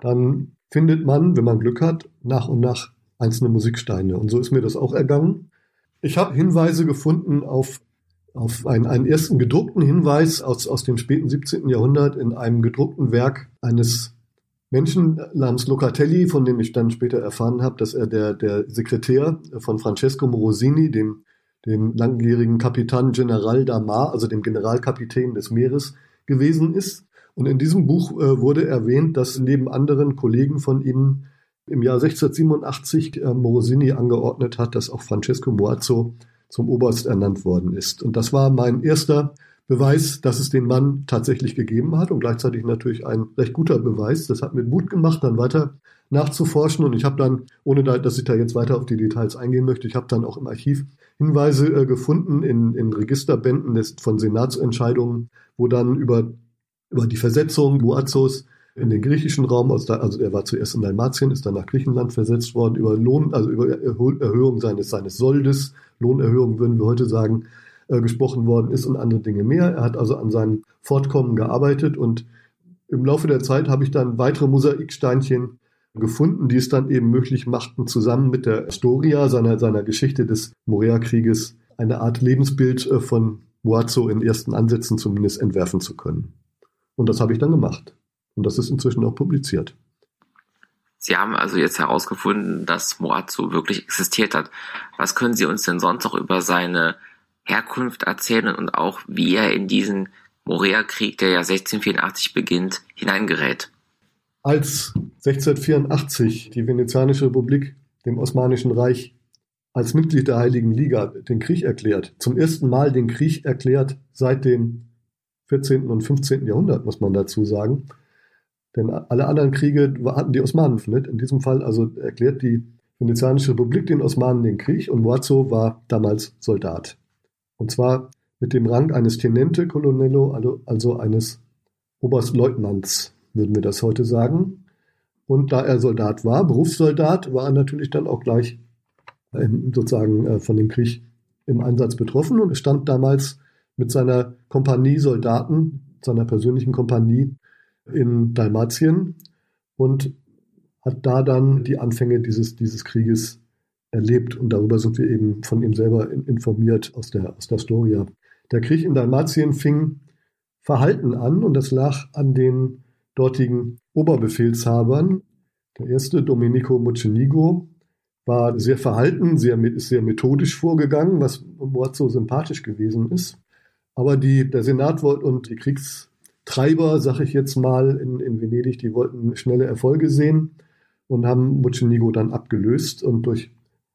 dann findet man, wenn man Glück hat, nach und nach einzelne Musiksteine. Und so ist mir das auch ergangen. Ich habe Hinweise gefunden auf auf einen, einen ersten gedruckten Hinweis aus, aus dem späten 17. Jahrhundert in einem gedruckten Werk eines Menschen namens Locatelli, von dem ich dann später erfahren habe, dass er der, der Sekretär von Francesco Morosini, dem, dem langjährigen Kapitan General d'Amar, also dem Generalkapitän des Meeres, gewesen ist. Und in diesem Buch äh, wurde erwähnt, dass neben anderen Kollegen von ihm im Jahr 1687 äh, Morosini angeordnet hat, dass auch Francesco Moazzo zum Oberst ernannt worden ist. Und das war mein erster Beweis, dass es den Mann tatsächlich gegeben hat und gleichzeitig natürlich ein recht guter Beweis. Das hat mir Mut gemacht, dann weiter nachzuforschen und ich habe dann, ohne da, dass ich da jetzt weiter auf die Details eingehen möchte, ich habe dann auch im Archiv Hinweise äh, gefunden in, in Registerbänden des, von Senatsentscheidungen, wo dann über, über die Versetzung Boazos in den griechischen Raum, also, da, also er war zuerst in Dalmatien, ist dann nach Griechenland versetzt worden, über Lohn, also über Erhöhung seines, seines Soldes, Lohnerhöhung würden wir heute sagen, äh, gesprochen worden ist und andere Dinge mehr. Er hat also an seinem Fortkommen gearbeitet und im Laufe der Zeit habe ich dann weitere Mosaiksteinchen gefunden, die es dann eben möglich machten, zusammen mit der Historia seiner, seiner Geschichte des Morea-Krieges eine Art Lebensbild äh, von Muazzo in ersten Ansätzen zumindest entwerfen zu können. Und das habe ich dann gemacht. Und das ist inzwischen auch publiziert. Sie haben also jetzt herausgefunden, dass Moazzo wirklich existiert hat. Was können Sie uns denn sonst noch über seine Herkunft erzählen und auch wie er in diesen Morea-Krieg, der ja 1684 beginnt, hineingerät? Als 1684 die Venezianische Republik dem Osmanischen Reich als Mitglied der Heiligen Liga den Krieg erklärt, zum ersten Mal den Krieg erklärt seit dem 14. und 15. Jahrhundert, muss man dazu sagen, denn alle anderen Kriege hatten die Osmanen nicht. In diesem Fall also erklärt die Venezianische Republik den Osmanen den Krieg und Moazzo war damals Soldat. Und zwar mit dem Rang eines Tenente Colonnello, also, also eines Oberstleutnants, würden wir das heute sagen. Und da er Soldat war, Berufssoldat, war er natürlich dann auch gleich ähm, sozusagen äh, von dem Krieg im Einsatz betroffen und stand damals mit seiner Kompanie Soldaten, seiner persönlichen Kompanie in Dalmatien und hat da dann die Anfänge dieses, dieses Krieges erlebt. Und darüber sind wir eben von ihm selber informiert aus der, aus der Storia. Der Krieg in Dalmatien fing verhalten an und das lag an den dortigen Oberbefehlshabern. Der erste, Domenico Mocenigo, war sehr verhalten, sehr, sehr methodisch vorgegangen, was Mord sympathisch gewesen ist. Aber die, der Senat und die Kriegs, Treiber, sag ich jetzt mal, in, in Venedig, die wollten schnelle Erfolge sehen und haben Mocenigo dann abgelöst und durch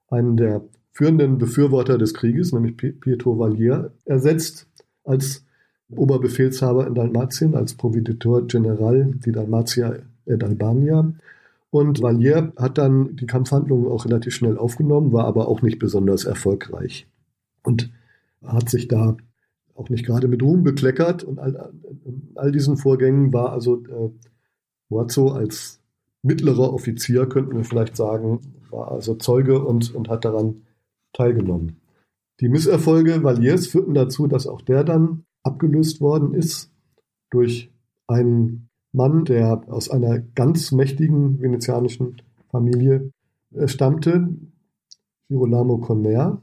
einen der führenden Befürworter des Krieges, nämlich Pietro Valier, ersetzt als Oberbefehlshaber in Dalmatien, als Providitor General di Dalmatia et Albania. Und Valier hat dann die Kampfhandlungen auch relativ schnell aufgenommen, war aber auch nicht besonders erfolgreich und hat sich da auch nicht gerade mit Ruhm bekleckert. Und all, all diesen Vorgängen war also äh, Moazzo als mittlerer Offizier, könnten wir vielleicht sagen, war also Zeuge und, und hat daran teilgenommen. Die Misserfolge Valiers führten dazu, dass auch der dann abgelöst worden ist durch einen Mann, der aus einer ganz mächtigen venezianischen Familie äh, stammte, Girolamo Conner,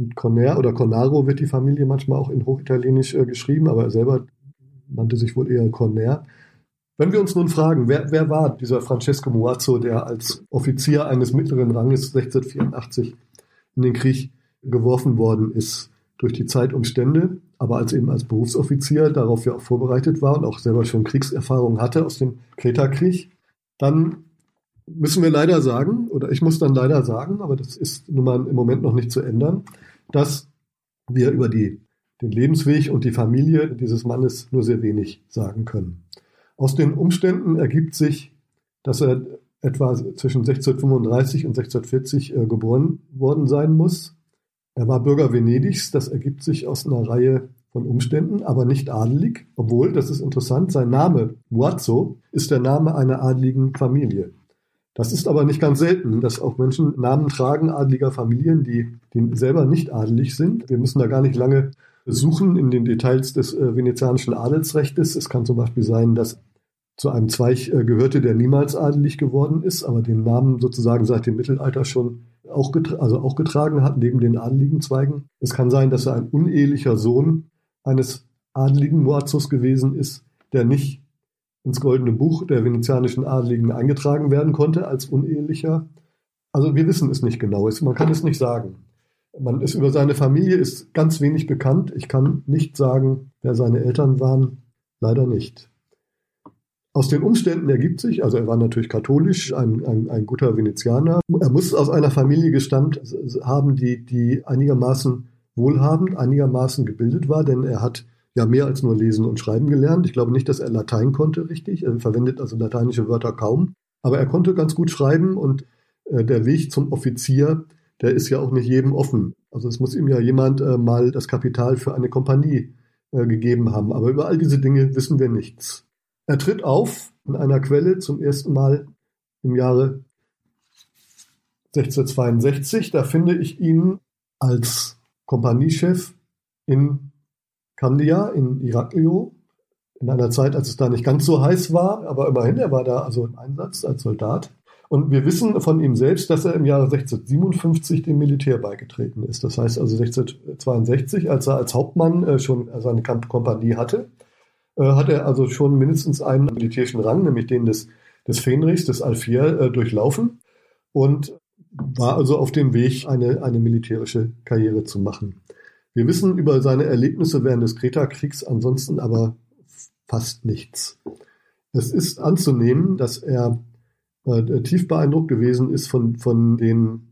und Conner oder Cornaro wird die Familie manchmal auch in Hochitalienisch äh, geschrieben, aber er selber nannte sich wohl eher Conner. Wenn wir uns nun fragen, wer, wer war dieser Francesco Muazzo, der als Offizier eines mittleren Ranges 1684 in den Krieg geworfen worden ist, durch die Zeitumstände, aber als eben als Berufsoffizier darauf ja auch vorbereitet war und auch selber schon Kriegserfahrung hatte aus dem Kreta-Krieg, dann müssen wir leider sagen, oder ich muss dann leider sagen, aber das ist nun mal im Moment noch nicht zu ändern, dass wir über die, den Lebensweg und die Familie dieses Mannes nur sehr wenig sagen können. Aus den Umständen ergibt sich, dass er etwa zwischen 1635 und 1640 äh, geboren worden sein muss. Er war Bürger Venedigs, das ergibt sich aus einer Reihe von Umständen, aber nicht adelig, obwohl, das ist interessant, sein Name Muazzo ist der Name einer adligen Familie. Das ist aber nicht ganz selten, dass auch Menschen Namen tragen adliger Familien, die, die selber nicht adelig sind. Wir müssen da gar nicht lange suchen in den Details des äh, venezianischen Adelsrechtes. Es kann zum Beispiel sein, dass zu einem Zweig äh, gehörte, der niemals adelig geworden ist, aber den Namen sozusagen seit dem Mittelalter schon auch, also auch getragen hat, neben den adeligen Zweigen. Es kann sein, dass er ein unehelicher Sohn eines adligen Muazos gewesen ist, der nicht ins Goldene Buch der venezianischen Adligen eingetragen werden konnte als unehelicher. Also wir wissen es nicht genau, man kann es nicht sagen. Man ist über seine Familie ist ganz wenig bekannt. Ich kann nicht sagen, wer seine Eltern waren. Leider nicht. Aus den Umständen ergibt sich, also er war natürlich katholisch, ein, ein, ein guter Venezianer. Er muss aus einer Familie gestammt haben, die, die einigermaßen wohlhabend, einigermaßen gebildet war, denn er hat ja mehr als nur lesen und schreiben gelernt. Ich glaube nicht, dass er Latein konnte richtig. Er verwendet also lateinische Wörter kaum. Aber er konnte ganz gut schreiben und äh, der Weg zum Offizier, der ist ja auch nicht jedem offen. Also es muss ihm ja jemand äh, mal das Kapital für eine Kompanie äh, gegeben haben. Aber über all diese Dinge wissen wir nichts. Er tritt auf in einer Quelle zum ersten Mal im Jahre 1662. Da finde ich ihn als Kompaniechef in Kandia in Iraklio, in einer Zeit, als es da nicht ganz so heiß war, aber immerhin, er war da also im Einsatz als Soldat. Und wir wissen von ihm selbst, dass er im Jahre 1657 dem Militär beigetreten ist. Das heißt also 1662, als er als Hauptmann äh, schon seine Kompanie hatte, hat er also schon mindestens einen militärischen Rang, nämlich den des, des Fenrichs, des Alfier, äh, durchlaufen und war also auf dem Weg, eine, eine militärische Karriere zu machen. Wir wissen über seine Erlebnisse während des Kreta-Kriegs ansonsten aber fast nichts. Es ist anzunehmen, dass er äh, tief beeindruckt gewesen ist von, von den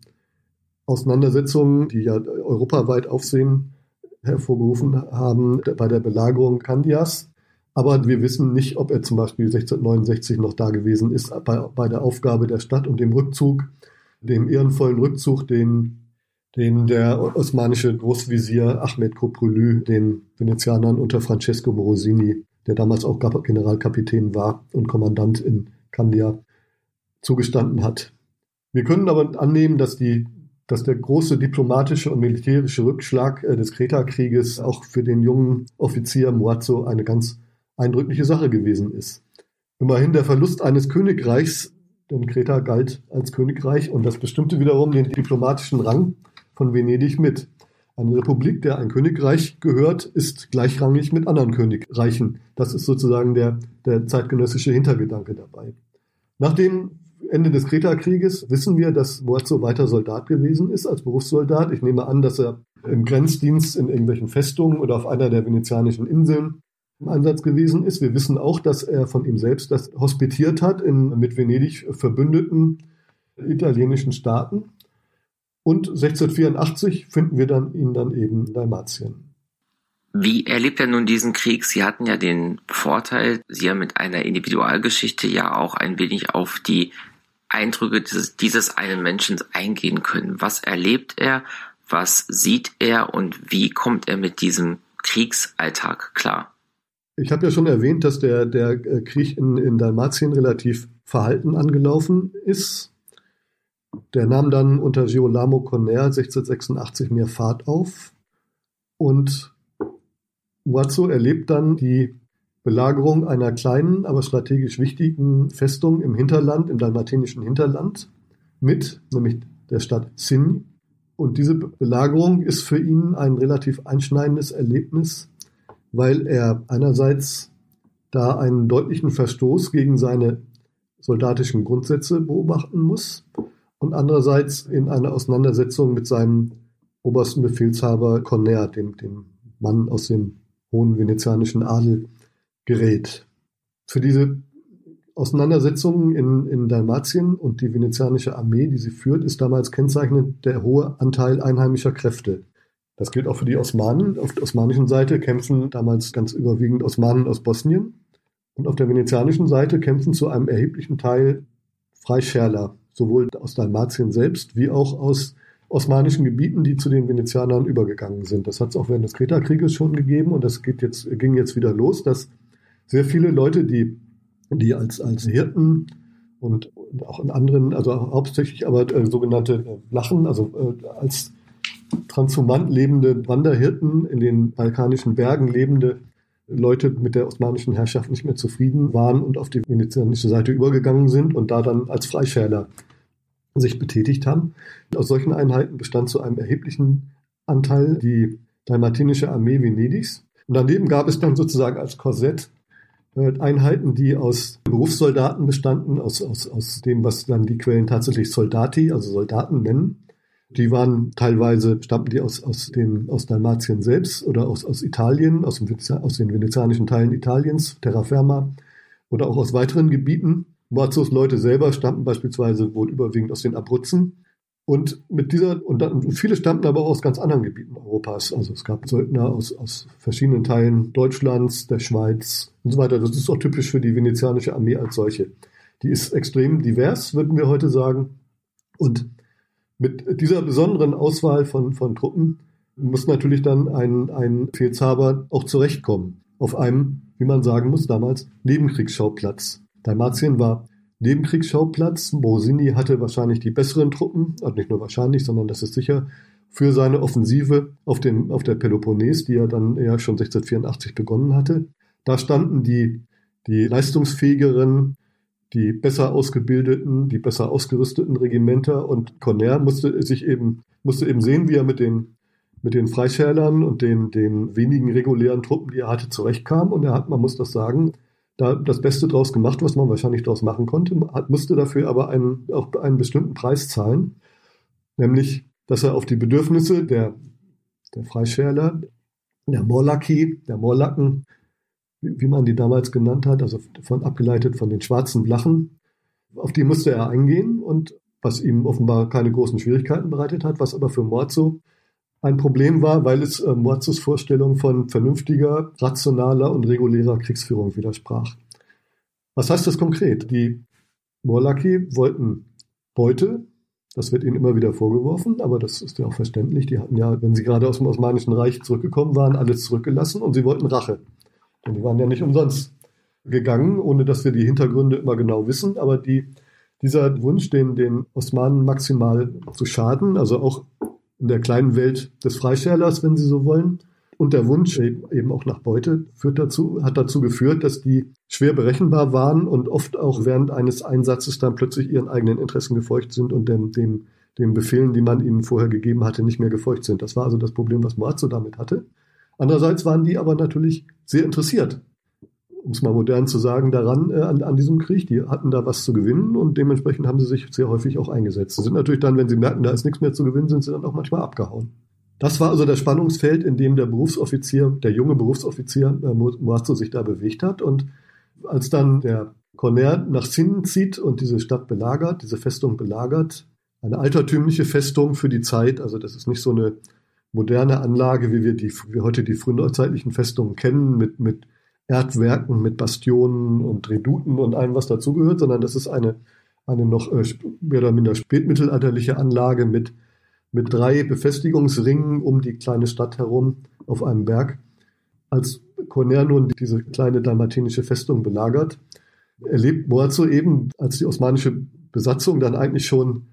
Auseinandersetzungen, die ja europaweit Aufsehen hervorgerufen haben bei der Belagerung Kandias. Aber wir wissen nicht, ob er zum Beispiel 1669 noch da gewesen ist bei, bei der Aufgabe der Stadt und dem Rückzug, dem ehrenvollen Rückzug, den den der osmanische Großvisier Ahmed Koprolü den Venezianern unter Francesco Morosini, der damals auch Generalkapitän war und Kommandant in Candia, zugestanden hat. Wir können aber annehmen, dass, die, dass der große diplomatische und militärische Rückschlag äh, des Kreta-Krieges auch für den jungen Offizier Muazzo eine ganz eindrückliche Sache gewesen ist. Immerhin der Verlust eines Königreichs, denn Kreta galt als Königreich und das bestimmte wiederum den diplomatischen Rang von Venedig mit. Eine Republik, der ein Königreich gehört, ist gleichrangig mit anderen Königreichen. Das ist sozusagen der, der zeitgenössische Hintergedanke dabei. Nach dem Ende des Kreta-Krieges wissen wir, dass Muazzo weiter Soldat gewesen ist als Berufssoldat. Ich nehme an, dass er im Grenzdienst in irgendwelchen Festungen oder auf einer der venezianischen Inseln im Einsatz gewesen ist. Wir wissen auch, dass er von ihm selbst das hospitiert hat in mit Venedig verbündeten italienischen Staaten. Und 1684 finden wir dann ihn dann eben in Dalmatien. Wie erlebt er nun diesen Krieg? Sie hatten ja den Vorteil, Sie haben mit einer Individualgeschichte ja auch ein wenig auf die Eindrücke dieses, dieses einen Menschen eingehen können. Was erlebt er? Was sieht er? Und wie kommt er mit diesem Kriegsalltag klar? Ich habe ja schon erwähnt, dass der, der Krieg in, in Dalmatien relativ verhalten angelaufen ist. Der nahm dann unter Girolamo Conner 1686 mehr Fahrt auf und Muazzo erlebt dann die Belagerung einer kleinen, aber strategisch wichtigen Festung im Hinterland, im dalmatinischen Hinterland mit, nämlich der Stadt Sin. Und diese Belagerung ist für ihn ein relativ einschneidendes Erlebnis, weil er einerseits da einen deutlichen Verstoß gegen seine soldatischen Grundsätze beobachten muss und andererseits in einer Auseinandersetzung mit seinem obersten Befehlshaber Corner, dem, dem Mann aus dem hohen venezianischen Adel, gerät. Für diese Auseinandersetzungen in, in Dalmatien und die venezianische Armee, die sie führt, ist damals kennzeichnend der hohe Anteil einheimischer Kräfte. Das gilt auch für die Osmanen. Auf der osmanischen Seite kämpfen damals ganz überwiegend Osmanen aus Bosnien. Und auf der venezianischen Seite kämpfen zu einem erheblichen Teil Freischärler, sowohl aus Dalmatien selbst wie auch aus osmanischen Gebieten, die zu den Venezianern übergegangen sind. Das hat es auch während des Kreta-Krieges schon gegeben und das geht jetzt, ging jetzt wieder los, dass sehr viele Leute, die, die als, als Hirten und auch in anderen, also hauptsächlich aber äh, sogenannte Lachen, also äh, als transhumant lebende Wanderhirten in den balkanischen Bergen lebende Leute mit der osmanischen Herrschaft nicht mehr zufrieden waren und auf die venezianische Seite übergegangen sind und da dann als Freischärler sich betätigt haben. Aus solchen Einheiten bestand zu einem erheblichen Anteil die dalmatinische Armee Venedigs. Und daneben gab es dann sozusagen als Korsett äh, Einheiten, die aus Berufssoldaten bestanden, aus, aus, aus dem, was dann die Quellen tatsächlich Soldati, also Soldaten nennen. Die waren teilweise, stammten die aus, aus, den, aus Dalmatien selbst oder aus, aus Italien, aus, dem, aus den venezianischen Teilen Italiens, Terraferma oder auch aus weiteren Gebieten. Morzos Leute selber stammten beispielsweise wohl überwiegend aus den Abruzzen. Und mit dieser, und, dann, und viele stammten aber auch aus ganz anderen Gebieten Europas. Also es gab Söldner aus, aus verschiedenen Teilen Deutschlands, der Schweiz und so weiter. Das ist auch typisch für die venezianische Armee als solche. Die ist extrem divers, würden wir heute sagen. Und mit dieser besonderen Auswahl von, von Truppen muss natürlich dann ein, ein Befehlshaber auch zurechtkommen. Auf einem, wie man sagen muss, damals Nebenkriegsschauplatz. Dalmatien war Nebenkriegsschauplatz. Morosini hatte wahrscheinlich die besseren Truppen, also nicht nur wahrscheinlich, sondern das ist sicher, für seine Offensive auf, dem, auf der Peloponnes, die er dann ja schon 1684 begonnen hatte. Da standen die, die leistungsfähigeren, die besser ausgebildeten, die besser ausgerüsteten Regimenter und Conner musste sich eben, musste eben sehen, wie er mit den, mit den Freischärlern und den, den wenigen regulären Truppen, die er hatte, zurechtkam. Und er hat, man muss das sagen, da das Beste draus gemacht, was man wahrscheinlich daraus machen konnte, hat, musste dafür aber einen, auch einen bestimmten Preis zahlen, nämlich, dass er auf die Bedürfnisse der, der Freischärler, der Morlaki, der Morlaken, wie man die damals genannt hat, also von, abgeleitet von den schwarzen Blachen. Auf die musste er eingehen und was ihm offenbar keine großen Schwierigkeiten bereitet hat, was aber für Morzo ein Problem war, weil es äh, Morzos Vorstellung von vernünftiger, rationaler und regulärer Kriegsführung widersprach. Was heißt das konkret? Die Morlaki wollten Beute, das wird ihnen immer wieder vorgeworfen, aber das ist ja auch verständlich. Die hatten ja, wenn sie gerade aus dem Osmanischen Reich zurückgekommen waren, alles zurückgelassen und sie wollten Rache. Denn die waren ja nicht umsonst gegangen, ohne dass wir die Hintergründe immer genau wissen. Aber die, dieser Wunsch, den, den Osmanen maximal zu schaden, also auch in der kleinen Welt des Freischärlers, wenn Sie so wollen, und der Wunsch eben auch nach Beute führt dazu, hat dazu geführt, dass die schwer berechenbar waren und oft auch während eines Einsatzes dann plötzlich ihren eigenen Interessen gefolgt sind und dem, dem, dem Befehlen, die man ihnen vorher gegeben hatte, nicht mehr gefolgt sind. Das war also das Problem, was Moazzo damit hatte. Andererseits waren die aber natürlich sehr interessiert, um es mal modern zu sagen, daran, äh, an, an, diesem Krieg. Die hatten da was zu gewinnen und dementsprechend haben sie sich sehr häufig auch eingesetzt. Sie sind natürlich dann, wenn sie merken, da ist nichts mehr zu gewinnen, sind sie dann auch manchmal abgehauen. Das war also das Spannungsfeld, in dem der Berufsoffizier, der junge Berufsoffizier äh, Moazzo sich da bewegt hat. Und als dann der Corner nach Sinn zieht und diese Stadt belagert, diese Festung belagert, eine altertümliche Festung für die Zeit, also das ist nicht so eine moderne Anlage, wie wir, die, wie heute die frühneuzeitlichen Festungen kennen, mit, mit Erdwerken, mit Bastionen und Reduten und allem, was dazugehört, sondern das ist eine, eine noch äh, mehr oder minder spätmittelalterliche Anlage mit, mit drei Befestigungsringen um die kleine Stadt herum auf einem Berg. Als Corner nun diese kleine dalmatinische Festung belagert, erlebt Moazzo eben, als die osmanische Besatzung dann eigentlich schon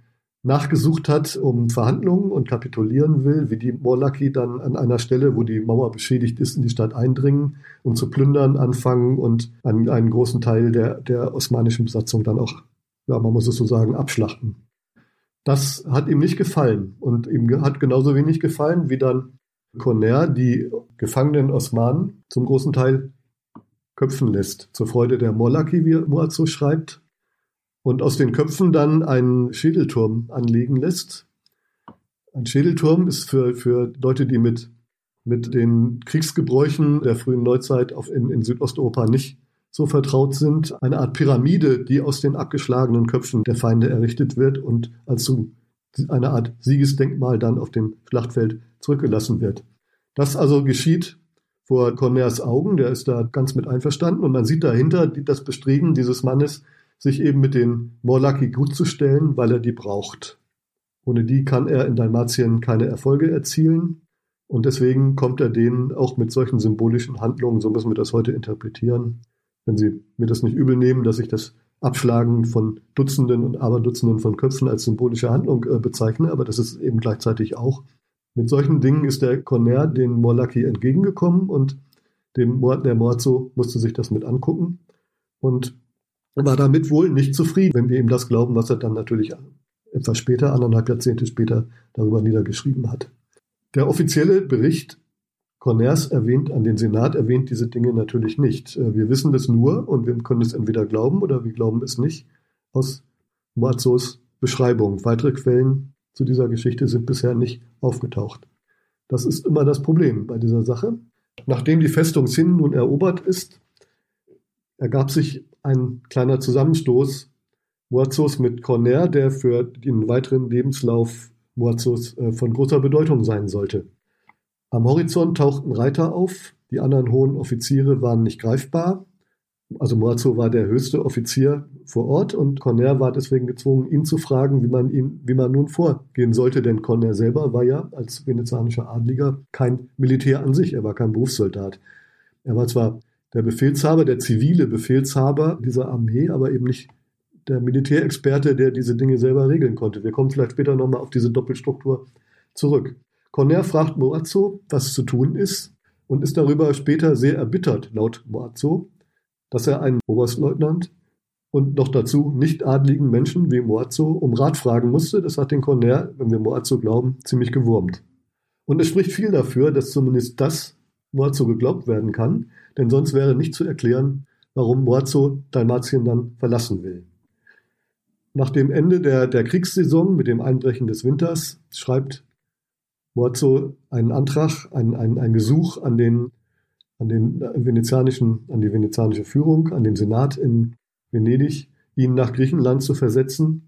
nachgesucht hat um Verhandlungen und kapitulieren will, wie die Morlaki dann an einer Stelle, wo die Mauer beschädigt ist, in die Stadt eindringen und zu plündern anfangen und einen, einen großen Teil der, der osmanischen Besatzung dann auch, ja, man muss es so sagen, abschlachten. Das hat ihm nicht gefallen und ihm hat genauso wenig gefallen, wie dann Conner die gefangenen Osmanen zum großen Teil köpfen lässt. Zur Freude der Morlaki, wie Moazzo schreibt, und aus den Köpfen dann einen Schädelturm anlegen lässt. Ein Schädelturm ist für, für Leute, die mit, mit den Kriegsgebräuchen der frühen Neuzeit auf, in, in Südosteuropa nicht so vertraut sind, eine Art Pyramide, die aus den abgeschlagenen Köpfen der Feinde errichtet wird und als so eine Art Siegesdenkmal dann auf dem Schlachtfeld zurückgelassen wird. Das also geschieht vor Corners Augen, der ist da ganz mit einverstanden und man sieht dahinter das Bestreben dieses Mannes, sich eben mit den Morlaki gut zu stellen, weil er die braucht. Ohne die kann er in Dalmatien keine Erfolge erzielen. Und deswegen kommt er denen auch mit solchen symbolischen Handlungen, so müssen wir das heute interpretieren, wenn Sie mir das nicht übel nehmen, dass ich das Abschlagen von Dutzenden und Aberdutzenden von Köpfen als symbolische Handlung äh, bezeichne, aber das ist eben gleichzeitig auch. Mit solchen Dingen ist der Corner den Morlaki entgegengekommen und dem der Morzo musste sich das mit angucken. Und war damit wohl nicht zufrieden, wenn wir ihm das glauben, was er dann natürlich etwas später, anderthalb Jahrzehnte später, darüber niedergeschrieben hat. Der offizielle Bericht Corners erwähnt, an den Senat erwähnt diese Dinge natürlich nicht. Äh, wir wissen das nur und wir können es entweder glauben oder wir glauben es nicht aus Moazos Beschreibung. Weitere Quellen zu dieser Geschichte sind bisher nicht aufgetaucht. Das ist immer das Problem bei dieser Sache. Nachdem die Festung Sin nun erobert ist, ergab sich ein kleiner Zusammenstoß Moazos mit Corner, der für den weiteren Lebenslauf Moazos äh, von großer Bedeutung sein sollte. Am Horizont tauchten Reiter auf, die anderen hohen Offiziere waren nicht greifbar also Moazzo war der höchste Offizier vor Ort und Corner war deswegen gezwungen, ihn zu fragen, wie man ihn, wie man nun vorgehen sollte, denn Corner selber war ja als venezianischer Adliger kein Militär an sich, er war kein Berufssoldat. Er war zwar der Befehlshaber, der zivile Befehlshaber dieser Armee, aber eben nicht der Militärexperte, der diese Dinge selber regeln konnte. Wir kommen vielleicht später nochmal auf diese Doppelstruktur zurück. Corner fragt Moazzo, was zu tun ist und ist darüber später sehr erbittert, laut Moazzo, dass er einen Oberstleutnant und noch dazu nicht adligen Menschen wie Moazzo um Rat fragen musste. Das hat den Corner, wenn wir Moazzo glauben, ziemlich gewurmt. Und es spricht viel dafür, dass zumindest das Moazzo geglaubt werden kann, denn sonst wäre nicht zu erklären, warum Moazzo Dalmatien dann verlassen will. Nach dem Ende der, der Kriegssaison mit dem Einbrechen des Winters schreibt Moazzo einen Antrag, ein, ein, ein Gesuch an den an den venezianischen, an die venezianische Führung, an den Senat in Venedig, ihn nach Griechenland zu versetzen.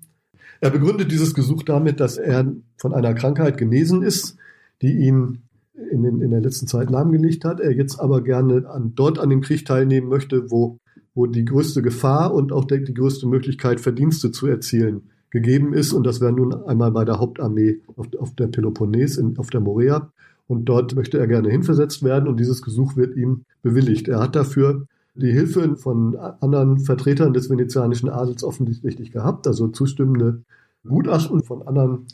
Er begründet dieses Gesuch damit, dass er von einer Krankheit genesen ist, die ihn in, den, in der letzten Zeit lahmgelegt hat. Er jetzt aber gerne an, dort an dem Krieg teilnehmen möchte, wo, wo die größte Gefahr und auch die, größte Möglichkeit, Verdienste zu erzielen, gegeben ist. Und das wäre nun einmal bei der Hauptarmee auf, auf der Peloponnes, in, auf der Morea und dort möchte er gerne hinversetzt werden und dieses Gesuch wird ihm bewilligt. Er hat dafür die Hilfe von anderen Vertretern des venezianischen Adels offensichtlich gehabt, also zustimmende Gutachten von anderen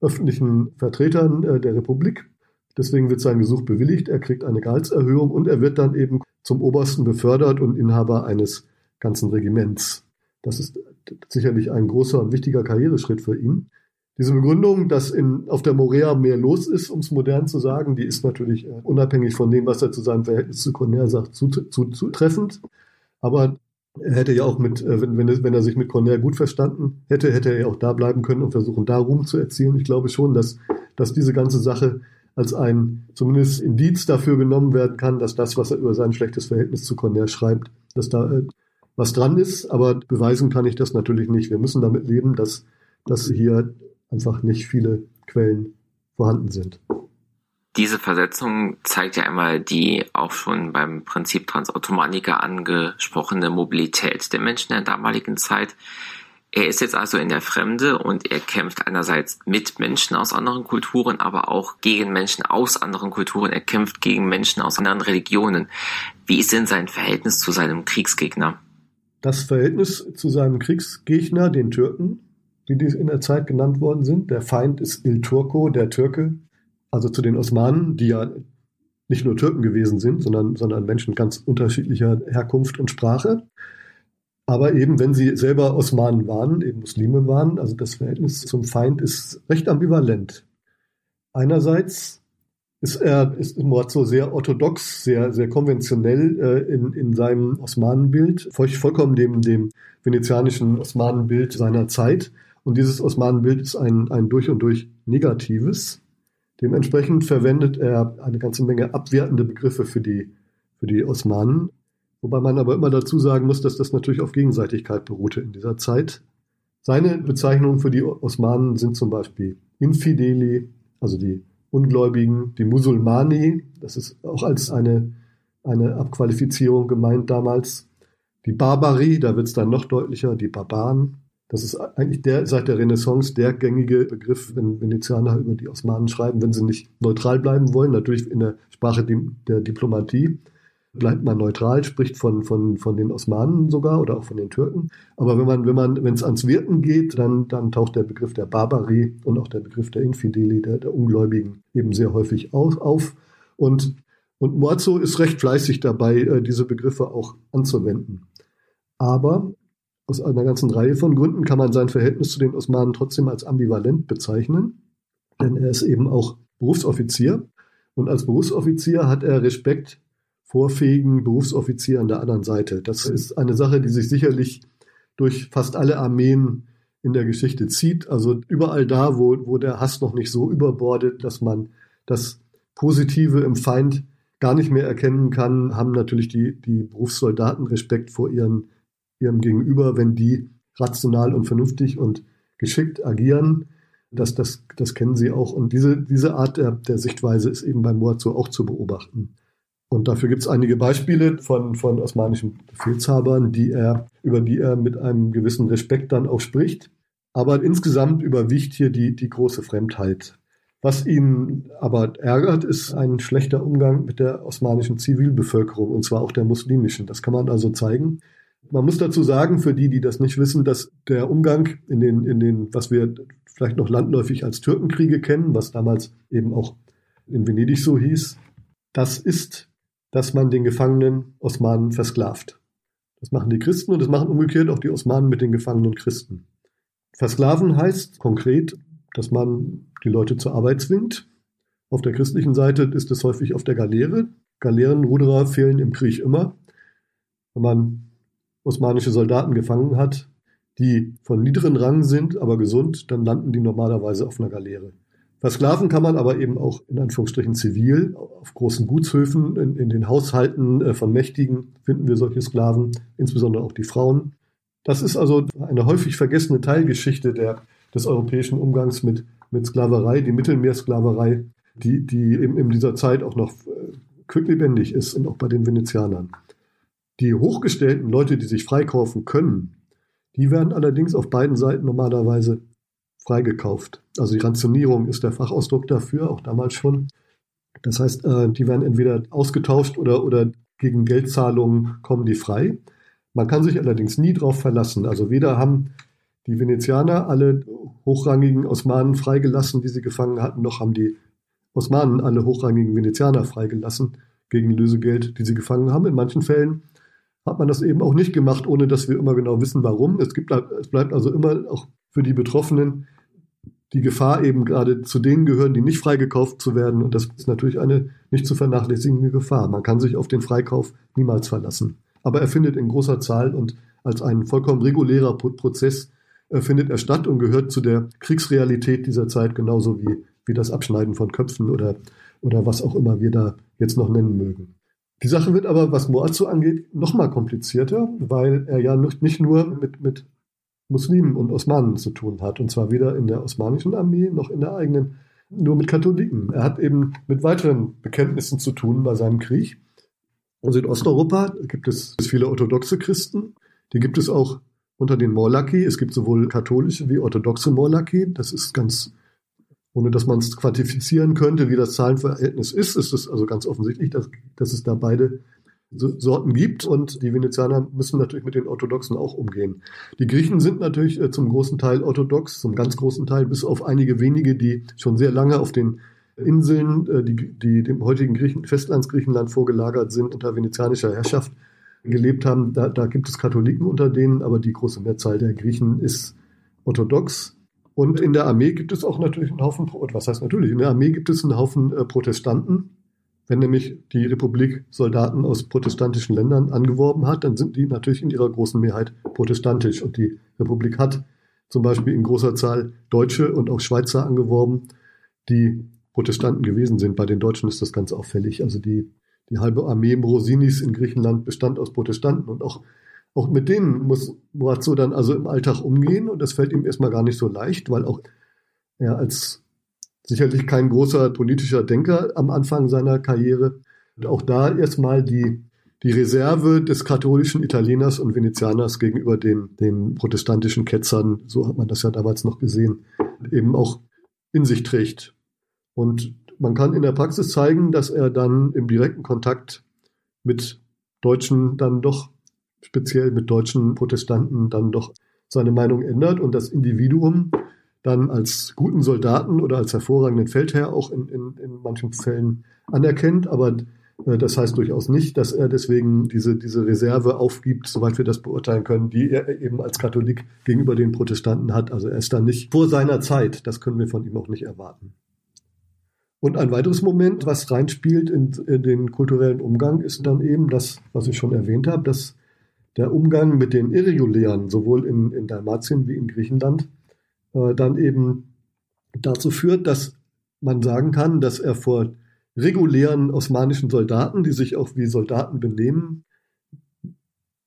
öffentlichen Vertretern äh, der Republik. Deswegen wird sein Gesuch bewilligt, er kriegt eine Gehaltserhöhung und er wird dann eben zum Obersten befördert und Inhaber eines ganzen Regiments. Das ist sicherlich ein großer und wichtiger Karriereschritt für ihn. Diese Begründung, dass in, auf der Morea mehr los ist, um es modern zu sagen, die ist natürlich äh, unabhängig von dem, was er zu seinem Verhältnis zu Corner sagt, zutreffend. Aber er hätte ja auch mit, äh, wenn, wenn, er, wenn er sich mit Corner gut verstanden hätte, hätte er ja auch da bleiben können und versuchen, da Ruhm zu erzielen. Ich glaube schon, dass, dass diese ganze Sache als ein zumindest Indiz dafür genommen werden kann, dass das, was er über sein schlechtes Verhältnis zu Corner schreibt, dass da äh, was dran ist. Aber beweisen kann ich das natürlich nicht. Wir müssen damit leben, dass, dass hier einfach nicht viele Quellen vorhanden sind. Diese Versetzung zeigt ja einmal die auch schon beim Prinzip Transautomanika angesprochene Mobilität der Menschen der damaligen Zeit. Er ist jetzt also in der Fremde und er kämpft einerseits mit Menschen aus anderen Kulturen, aber auch gegen Menschen aus anderen Kulturen. Er kämpft gegen Menschen aus anderen Religionen. Wie ist denn sein Verhältnis zu seinem Kriegsgegner? Das Verhältnis zu seinem Kriegsgegner, den Türken, wie die in der Zeit genannt worden sind. Der Feind ist Il Turco, der Türke, also zu den Osmanen, die ja nicht nur Türken gewesen sind, sondern, sondern Menschen ganz unterschiedlicher Herkunft und Sprache. Aber eben, wenn sie selber Osmanen waren, eben Muslime waren, also das Verhältnis zum Feind ist recht ambivalent. Einerseits ist er ist Moazzo sehr orthodox, sehr, sehr konventionell äh, in, in seinem Osmanenbild, vollkommen dem, dem venezianischen Osmanenbild seiner Zeit Und dieses Osmanenbild ist ein, ein durch und durch negatives. Dementsprechend verwendet er eine ganze Menge abwertende Begriffe für die, für die Osmanen. Wobei man aber immer dazu sagen muss, dass das natürlich auf Gegenseitigkeit beruhte in dieser Zeit. Seine Bezeichnungen für die Osmanen sind zum Beispiel Infideli, also die Ungläubigen, die Musulmani, das ist auch als eine, eine Abqualifizierung gemeint damals, die Barbarie, da wird es dann noch deutlicher, die Barbaren. Das ist eigentlich der, seit der Renaissance der gängige Begriff, wenn Venezianer über die Osmanen schreiben, wenn sie nicht neutral bleiben wollen, natürlich in der Sprache der Diplomatie bleibt man neutral, spricht von, von, von den Osmanen sogar oder auch von den Türken. Aber wenn man, wenn man, wenn es ans Wirten geht, dann, dann taucht der Begriff der Barbarie und auch der Begriff der Infideli, der, der Ungläubigen, eben sehr häufig auf. auf. Und, und Moazzo ist recht fleißig dabei, äh, diese Begriffe auch anzuwenden. Aber aus einer ganzen Reihe von Gründen kann man sein Verhältnis zu den Osmanen trotzdem als ambivalent bezeichnen, denn er ist eben auch Berufsoffizier. Und als Berufsoffizier hat er Respekt vorfähigen Berufsoffizier an der anderen Seite. Das ist eine Sache, die sich sicherlich durch fast alle Armeen in der Geschichte zieht. Also überall da, wo, wo der Hass noch nicht so überbordet, dass man das Positive im Feind gar nicht mehr erkennen kann, haben natürlich die, die Berufssoldaten Respekt vor ihren, ihrem Gegenüber, wenn die rational und vernünftig und geschickt agieren. Das, das, das kennen sie auch. Und diese, diese Art der, der Sichtweise ist eben bei Moazo auch zu beobachten. Und dafür gibt es einige Beispiele von, von osmanischen Befehlshabern, die er, über die er mit einem gewissen Respekt dann auch spricht. Aber insgesamt überwiegt hier die, die große Fremdheit. Was ihn aber ärgert, ist ein schlechter Umgang mit der osmanischen Zivilbevölkerung, und zwar auch der muslimischen. Das kann man also zeigen. Man muss dazu sagen, für die, die das nicht wissen, dass der Umgang in den, in den, was wir vielleicht noch landläufig als Türkenkriege kennen, was damals eben auch in Venedig so hieß, das ist dass man den gefangenen Osmanen versklavt. Das machen die Christen und das machen umgekehrt auch die Osmanen mit den gefangenen Christen. Versklaven heißt konkret, dass man die Leute zur Arbeit zwingt. Auf der christlichen Seite ist es häufig auf der Galeere. Galeerenruderer fehlen im Krieg immer. Wenn man osmanische Soldaten gefangen hat, die von niederen Rang sind, aber gesund, dann landen die normalerweise auf einer Galeere. Versklaven kann man aber eben auch in Anführungsstrichen zivil. Auf großen Gutshöfen, in, in den Haushalten äh, von Mächtigen finden wir solche Sklaven, insbesondere auch die Frauen. Das ist also eine häufig vergessene Teilgeschichte der, des europäischen Umgangs mit, mit Sklaverei, die Mittelmeersklaverei, die, die eben in dieser Zeit auch noch äh, quicklebendig ist und auch bei den Venezianern. Die hochgestellten Leute, die sich freikaufen können, die werden allerdings auf beiden Seiten normalerweise freigekauft. Also die Rationierung ist der Fachausdruck dafür, auch damals schon. Das heißt, äh, die werden entweder ausgetauscht oder, oder gegen Geldzahlungen kommen die frei. Man kann sich allerdings nie darauf verlassen. Also weder haben die Venezianer alle hochrangigen Osmanen freigelassen, die sie gefangen hatten, noch haben die Osmanen alle hochrangigen Venezianer freigelassen gegen Lösegeld, die sie gefangen haben. In manchen Fällen hat man das eben auch nicht gemacht, ohne dass wir immer genau wissen, warum. Es, gibt, es bleibt also immer auch für die Betroffenen die Gefahr eben gerade zu denen gehören, die nicht freigekauft zu werden. Und das ist natürlich eine nicht zu vernachlässigende Gefahr. Man kann sich auf den Freikauf niemals verlassen. Aber er findet in großer Zahl und als ein vollkommen regulärer Prozess äh, findet er statt und gehört zu der Kriegsrealität dieser Zeit genauso wie, wie das Abschneiden von Köpfen oder, oder was auch immer wir da jetzt noch nennen mögen. Die Sache wird aber, was Moazzo angeht, noch mal komplizierter, weil er ja nicht nur mit, mit Muslimen und Osmanen zu tun hat. Und zwar weder in der osmanischen Armee noch in der eigenen, nur mit Katholiken. Er hat eben mit weiteren Bekenntnissen zu tun bei seinem Krieg. Also in Osteuropa gibt es viele orthodoxe Christen. Die gibt es auch unter den Morlaki. Es gibt sowohl katholische wie orthodoxe Morlaki. Das ist ganz, ohne dass man es quantifizieren könnte, wie das Zahlenverhältnis ist, ist es also ganz offensichtlich, dass, dass es da beide Sorten gibt und die Venezianer müssen natürlich mit den Orthodoxen auch umgehen. Die Griechen sind natürlich äh, zum großen Teil orthodox, zum ganz großen Teil, bis auf einige wenige, die schon sehr lange auf den Inseln, äh, die, die dem heutigen Griechen, Festlandsgriechenland vorgelagert sind, unter venezianischer Herrschaft gelebt haben. Da, da gibt es Katholiken unter denen, aber die große Mehrzahl der Griechen ist orthodox. Und in der Armee gibt es auch natürlich einen Haufen, was heißt natürlich, in der Armee gibt es einen Haufen äh, Protestanten, wenn nämlich die Republik Soldaten aus protestantischen Ländern angeworben hat, dann sind die natürlich in ihrer großen Mehrheit protestantisch. Und die Republik hat zum Beispiel in großer Zahl Deutsche und auch Schweizer angeworben, die Protestanten gewesen sind. Bei den Deutschen ist das ganz auffällig. Also die, die halbe Armee Morosinis in Griechenland bestand aus Protestanten und auch, auch mit denen muss Morazzo dann also im Alltag umgehen und das fällt ihm erstmal gar nicht so leicht, weil auch er als sicherlich kein großer politischer Denker am Anfang seiner Karriere auch da erstmal die, die Reserve des katholischen Italieners und Venezianers gegenüber den, den protestantischen Ketzern, so hat man das ja damals noch gesehen, eben auch in sich trägt. Und man kann in der Praxis zeigen, dass er dann im direkten Kontakt mit Deutschen dann doch, speziell mit deutschen Protestanten, dann doch seine Meinung ändert und das Individuum dann als guten Soldaten oder als hervorragenden Feldherr auch in, in, in manchen Fällen anerkennt. Aber äh, das heißt durchaus nicht, dass er deswegen diese, diese Reserve aufgibt, soweit wir das beurteilen können, die er eben als Katholik gegenüber den Protestanten hat. Also er ist da nicht vor seiner Zeit. Das können wir von ihm auch nicht erwarten. Und ein weiteres Moment, was reinspielt in, in, den kulturellen Umgang, ist dann eben das, was ich schon erwähnt habe, dass der Umgang mit den Irregulären, sowohl in, in Dalmatien wie in Griechenland, äh, dann eben dazu führt, dass man sagen kann, dass er vor regulären osmanischen Soldaten, die sich auch wie Soldaten benehmen,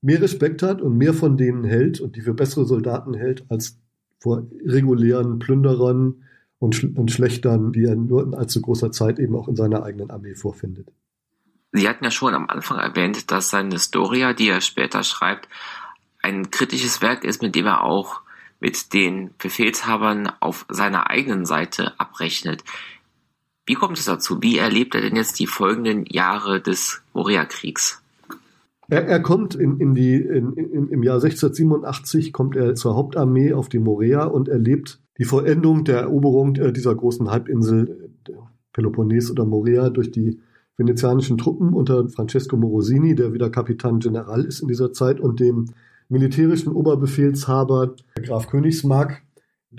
mehr Respekt hat und mehr von denen hält und die für bessere Soldaten hält als vor regulären Plünderern, und, Sch und Schlechtern, die er nur in allzu großer Zeit eben auch in seiner eigenen Armee vorfindet. Sie hatten ja schon am Anfang erwähnt, dass seine Historia, die er später schreibt, ein kritisches Werk ist, mit dem er auch mit den Befehlshabern auf seiner eigenen Seite abrechnet. Wie kommt es dazu? Wie erlebt er denn jetzt die folgenden Jahre des Morea-Kriegs? Er, er, kommt in, in die, in, in, im Jahr 1687 kommt er zur Hauptarmee auf die Morea und erlebt die Vollendung der Eroberung äh, dieser großen Halbinsel Peloponnes oder Morea durch die venezianischen Truppen unter Francesco Morosini, der wieder Kapitan General ist in dieser Zeit, und dem militärischen Oberbefehlshaber Graf Königsmark,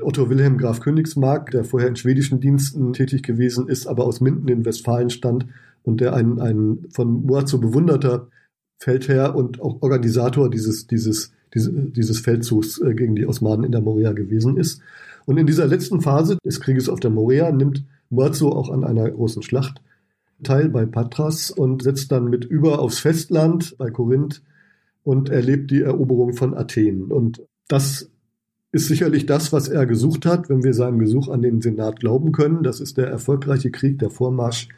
Otto Wilhelm Graf Königsmark, der vorher in schwedischen Diensten tätig gewesen ist, aber aus Minden in Westfalen stand und der ein, ein von Moazzo bewunderter Feldherr und auch Organisator dieses, dieses, dieses, dieses Feldzugs äh, gegen die Osmanen in der Morea gewesen ist. Und in dieser letzten Phase des Krieges auf der Morea nimmt Muazzo auch an einer großen Schlacht teil bei Patras und setzt dann mit über aufs Festland bei Korinth und erlebt die Eroberung von Athen. Und das ist sicherlich das, was er gesucht hat, wenn wir seinem Gesuch an den Senat glauben können. Das ist der erfolgreiche Krieg, der Vormarsch.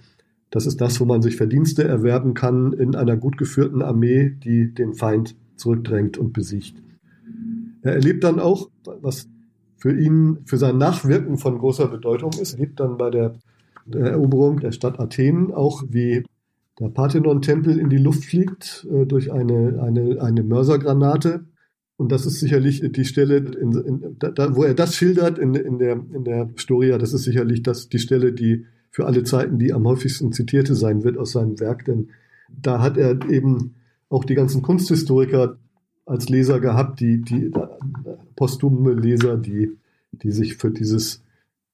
Das ist das, wo man sich Verdienste erwerben kann in einer gut geführten Armee, die den Feind zurückdrängt und besiegt. Er erlebt dann auch, was für ihn, für sein Nachwirken von großer Bedeutung ist. Lebt dann bei der Eroberung der Stadt Athen auch, wie der Parthenon-Tempel in die Luft fliegt äh, durch eine, eine, eine Mörsergranate. Und das ist sicherlich die Stelle, in, in, da, wo er das schildert in, in, der, in der Storia, das ist sicherlich das, die Stelle, die für alle Zeiten die am häufigsten zitierte sein wird aus seinem Werk. Denn da hat er eben auch die ganzen Kunsthistoriker als Leser gehabt, die, die posthume Leser, die, die sich für dieses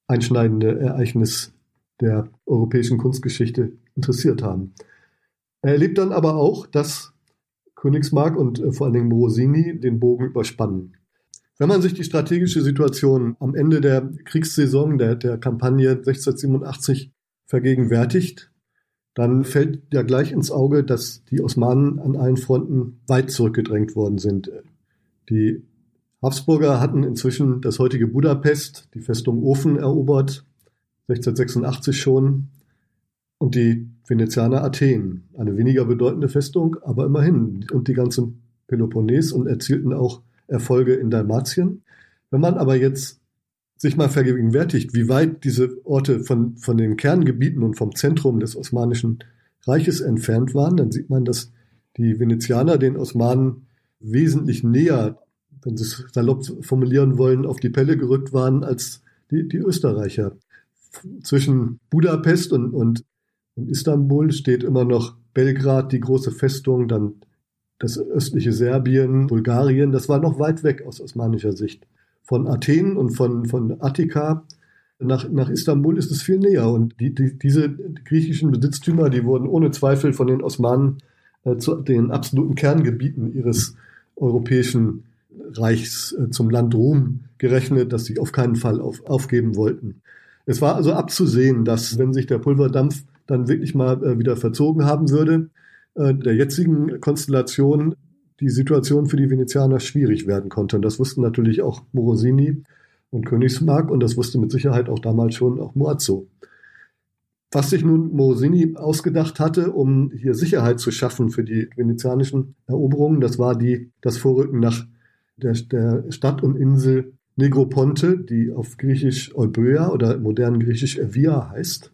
einschneidende Ereignis der europäischen Kunstgeschichte interessiert haben. Er erlebt dann aber auch, dass Königsmark und äh, vor allen Dingen Morosini den Bogen überspannen. Wenn man sich die strategische Situation am Ende der Kriegssaison der, der Kampagne 1687 vergegenwärtigt, dann fällt ja gleich ins Auge, dass die Osmanen an allen Fronten weit zurückgedrängt worden sind. Die Habsburger hatten inzwischen das heutige Budapest, die Festung Ofen erobert, 1686 schon, und die Venezianer Athen, eine weniger bedeutende Festung, aber immerhin, und die ganze Peloponnes und erzielten auch Erfolge in Dalmatien. Wenn man aber jetzt sich mal vergegenwärtigt, wie weit diese Orte von, von den Kerngebieten und vom Zentrum des Osmanischen Reiches entfernt waren, dann sieht man, dass die Venezianer den Osmanen wesentlich näher, wenn sie es salopp formulieren wollen, auf die Pelle gerückt waren als die, die Österreicher. Zwischen Budapest und, und, und Istanbul steht immer noch Belgrad, die große Festung, dann das östliche Serbien, Bulgarien. Das war noch weit weg aus osmanischer Sicht von Athen und von, von Attika nach, nach Istanbul ist es viel näher. Und die, die, diese griechischen Besitztümer, die wurden ohne Zweifel von den Osmanen äh, zu den absoluten Kerngebieten ihres europäischen Reichs, äh, zum Land Rom gerechnet, das sie auf keinen Fall auf, aufgeben wollten. Es war also abzusehen, dass wenn sich der Pulverdampf dann wirklich mal äh, wieder verzogen haben würde, äh, der jetzigen Konstellation die Situation für die Venezianer schwierig werden konnte. Und das wussten natürlich auch Morosini und Königsmark und das wusste mit Sicherheit auch damals schon auch Moazzo. Was sich nun Morosini ausgedacht hatte, um hier Sicherheit zu schaffen für die venezianischen Eroberungen, das war die, das Vorrücken nach der, der Stadt und Insel Negroponte, die auf Griechisch Euböa oder modern Griechisch Evia heißt.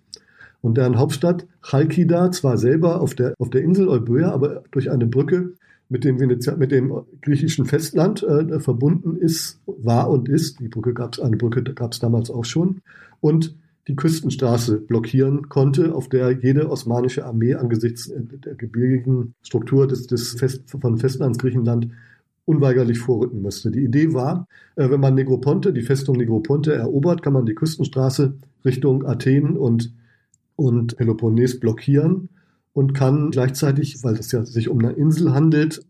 Und deren Hauptstadt Chalkida zwar selber auf der, auf der Insel Euböa, aber durch eine Brücke mit dem, Venezia mit dem griechischen Festland äh, verbunden ist, war und ist. Die Brücke gab es, eine Brücke gab es damals auch schon. Und die Küstenstraße blockieren konnte, auf der jede osmanische Armee angesichts der gebirgigen Struktur des, des Fest, von Festlandsgriechenland unweigerlich vorrücken müsste. Die Idee war, äh, wenn man Negroponte, die Festung Negroponte erobert, kann man die Küstenstraße Richtung Athen und, und Peloponnes blockieren und kann gleichzeitig, weil es ja sich um eine Insel handelt,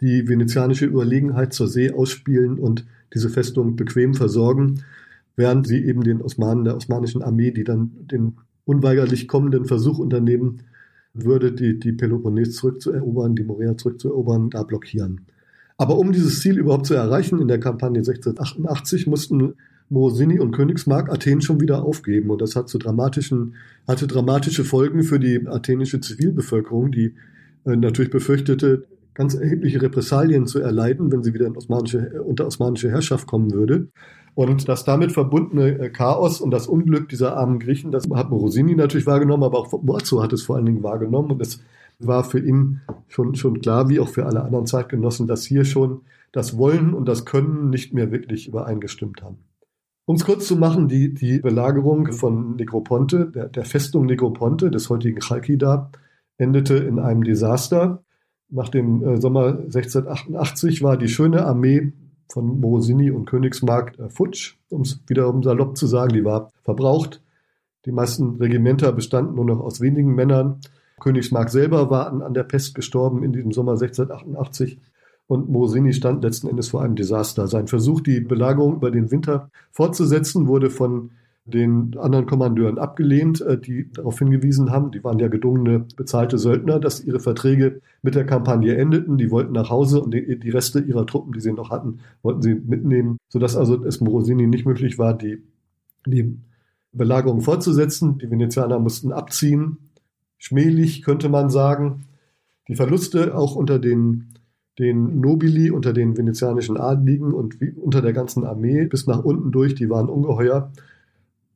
die venezianische Überlegenheit zur See ausspielen und diese Festung bequem versorgen, während sie eben den Osmanen, der osmanischen Armee, die dann den unweigerlich kommenden Versuch unternehmen würde, die, die Peloponnes zurückzuerobern, die Morea zurückzuerobern, da blockieren. Aber um dieses Ziel überhaupt zu erreichen in der Kampagne 1688 mussten Morosini und Königsmark Athen schon wieder aufgeben. Und das hat zu dramatischen, hatte dramatische Folgen für die athenische Zivilbevölkerung, die äh, natürlich befürchtete, ganz erhebliche Repressalien zu erleiden, wenn sie wieder osmanische, unter osmanische Herrschaft kommen würde. Und das damit verbundene äh, Chaos und das Unglück dieser armen Griechen, das hat Morosini natürlich wahrgenommen, aber auch Borzo hat es vor allen Dingen wahrgenommen. Und es war für ihn schon, schon klar, wie auch für alle anderen Zeitgenossen, dass hier schon das Wollen und das Können nicht mehr wirklich übereingestimmt haben. Um es kurz zu machen, die, die Belagerung von Negroponte, der, der Festung Negroponte, des heutigen Chalkida, endete in einem Desaster. Nach dem äh, Sommer 1688 war die schöne Armee von Morosini und Königsmark äh, futsch, um es wiederum salopp zu sagen, die war verbraucht. Die meisten Regimenter bestanden nur noch aus wenigen Männern. Königsmark selber war an, an der Pest gestorben in diesem Sommer 1688 und Morosini stand letzten Endes vor einem Desaster. Sein Versuch, die Belagerung über den Winter fortzusetzen, wurde von den anderen Kommandeuren abgelehnt, äh, die darauf hingewiesen haben, die waren ja gedungene bezahlte Söldner, dass ihre Verträge mit der Kampagne endeten. Die wollten nach Hause und die, die Reste ihrer Truppen, die sie noch hatten, wollten sie mitnehmen, sodass also es Morosini nicht möglich war, die, die Belagerung fortzusetzen. Die Venezianer mussten abziehen schmählich, könnte man sagen. Die Verluste auch unter den, den Nobili, unter den venezianischen Adligen und wie, unter der ganzen Armee bis nach unten durch, die waren ungeheuer.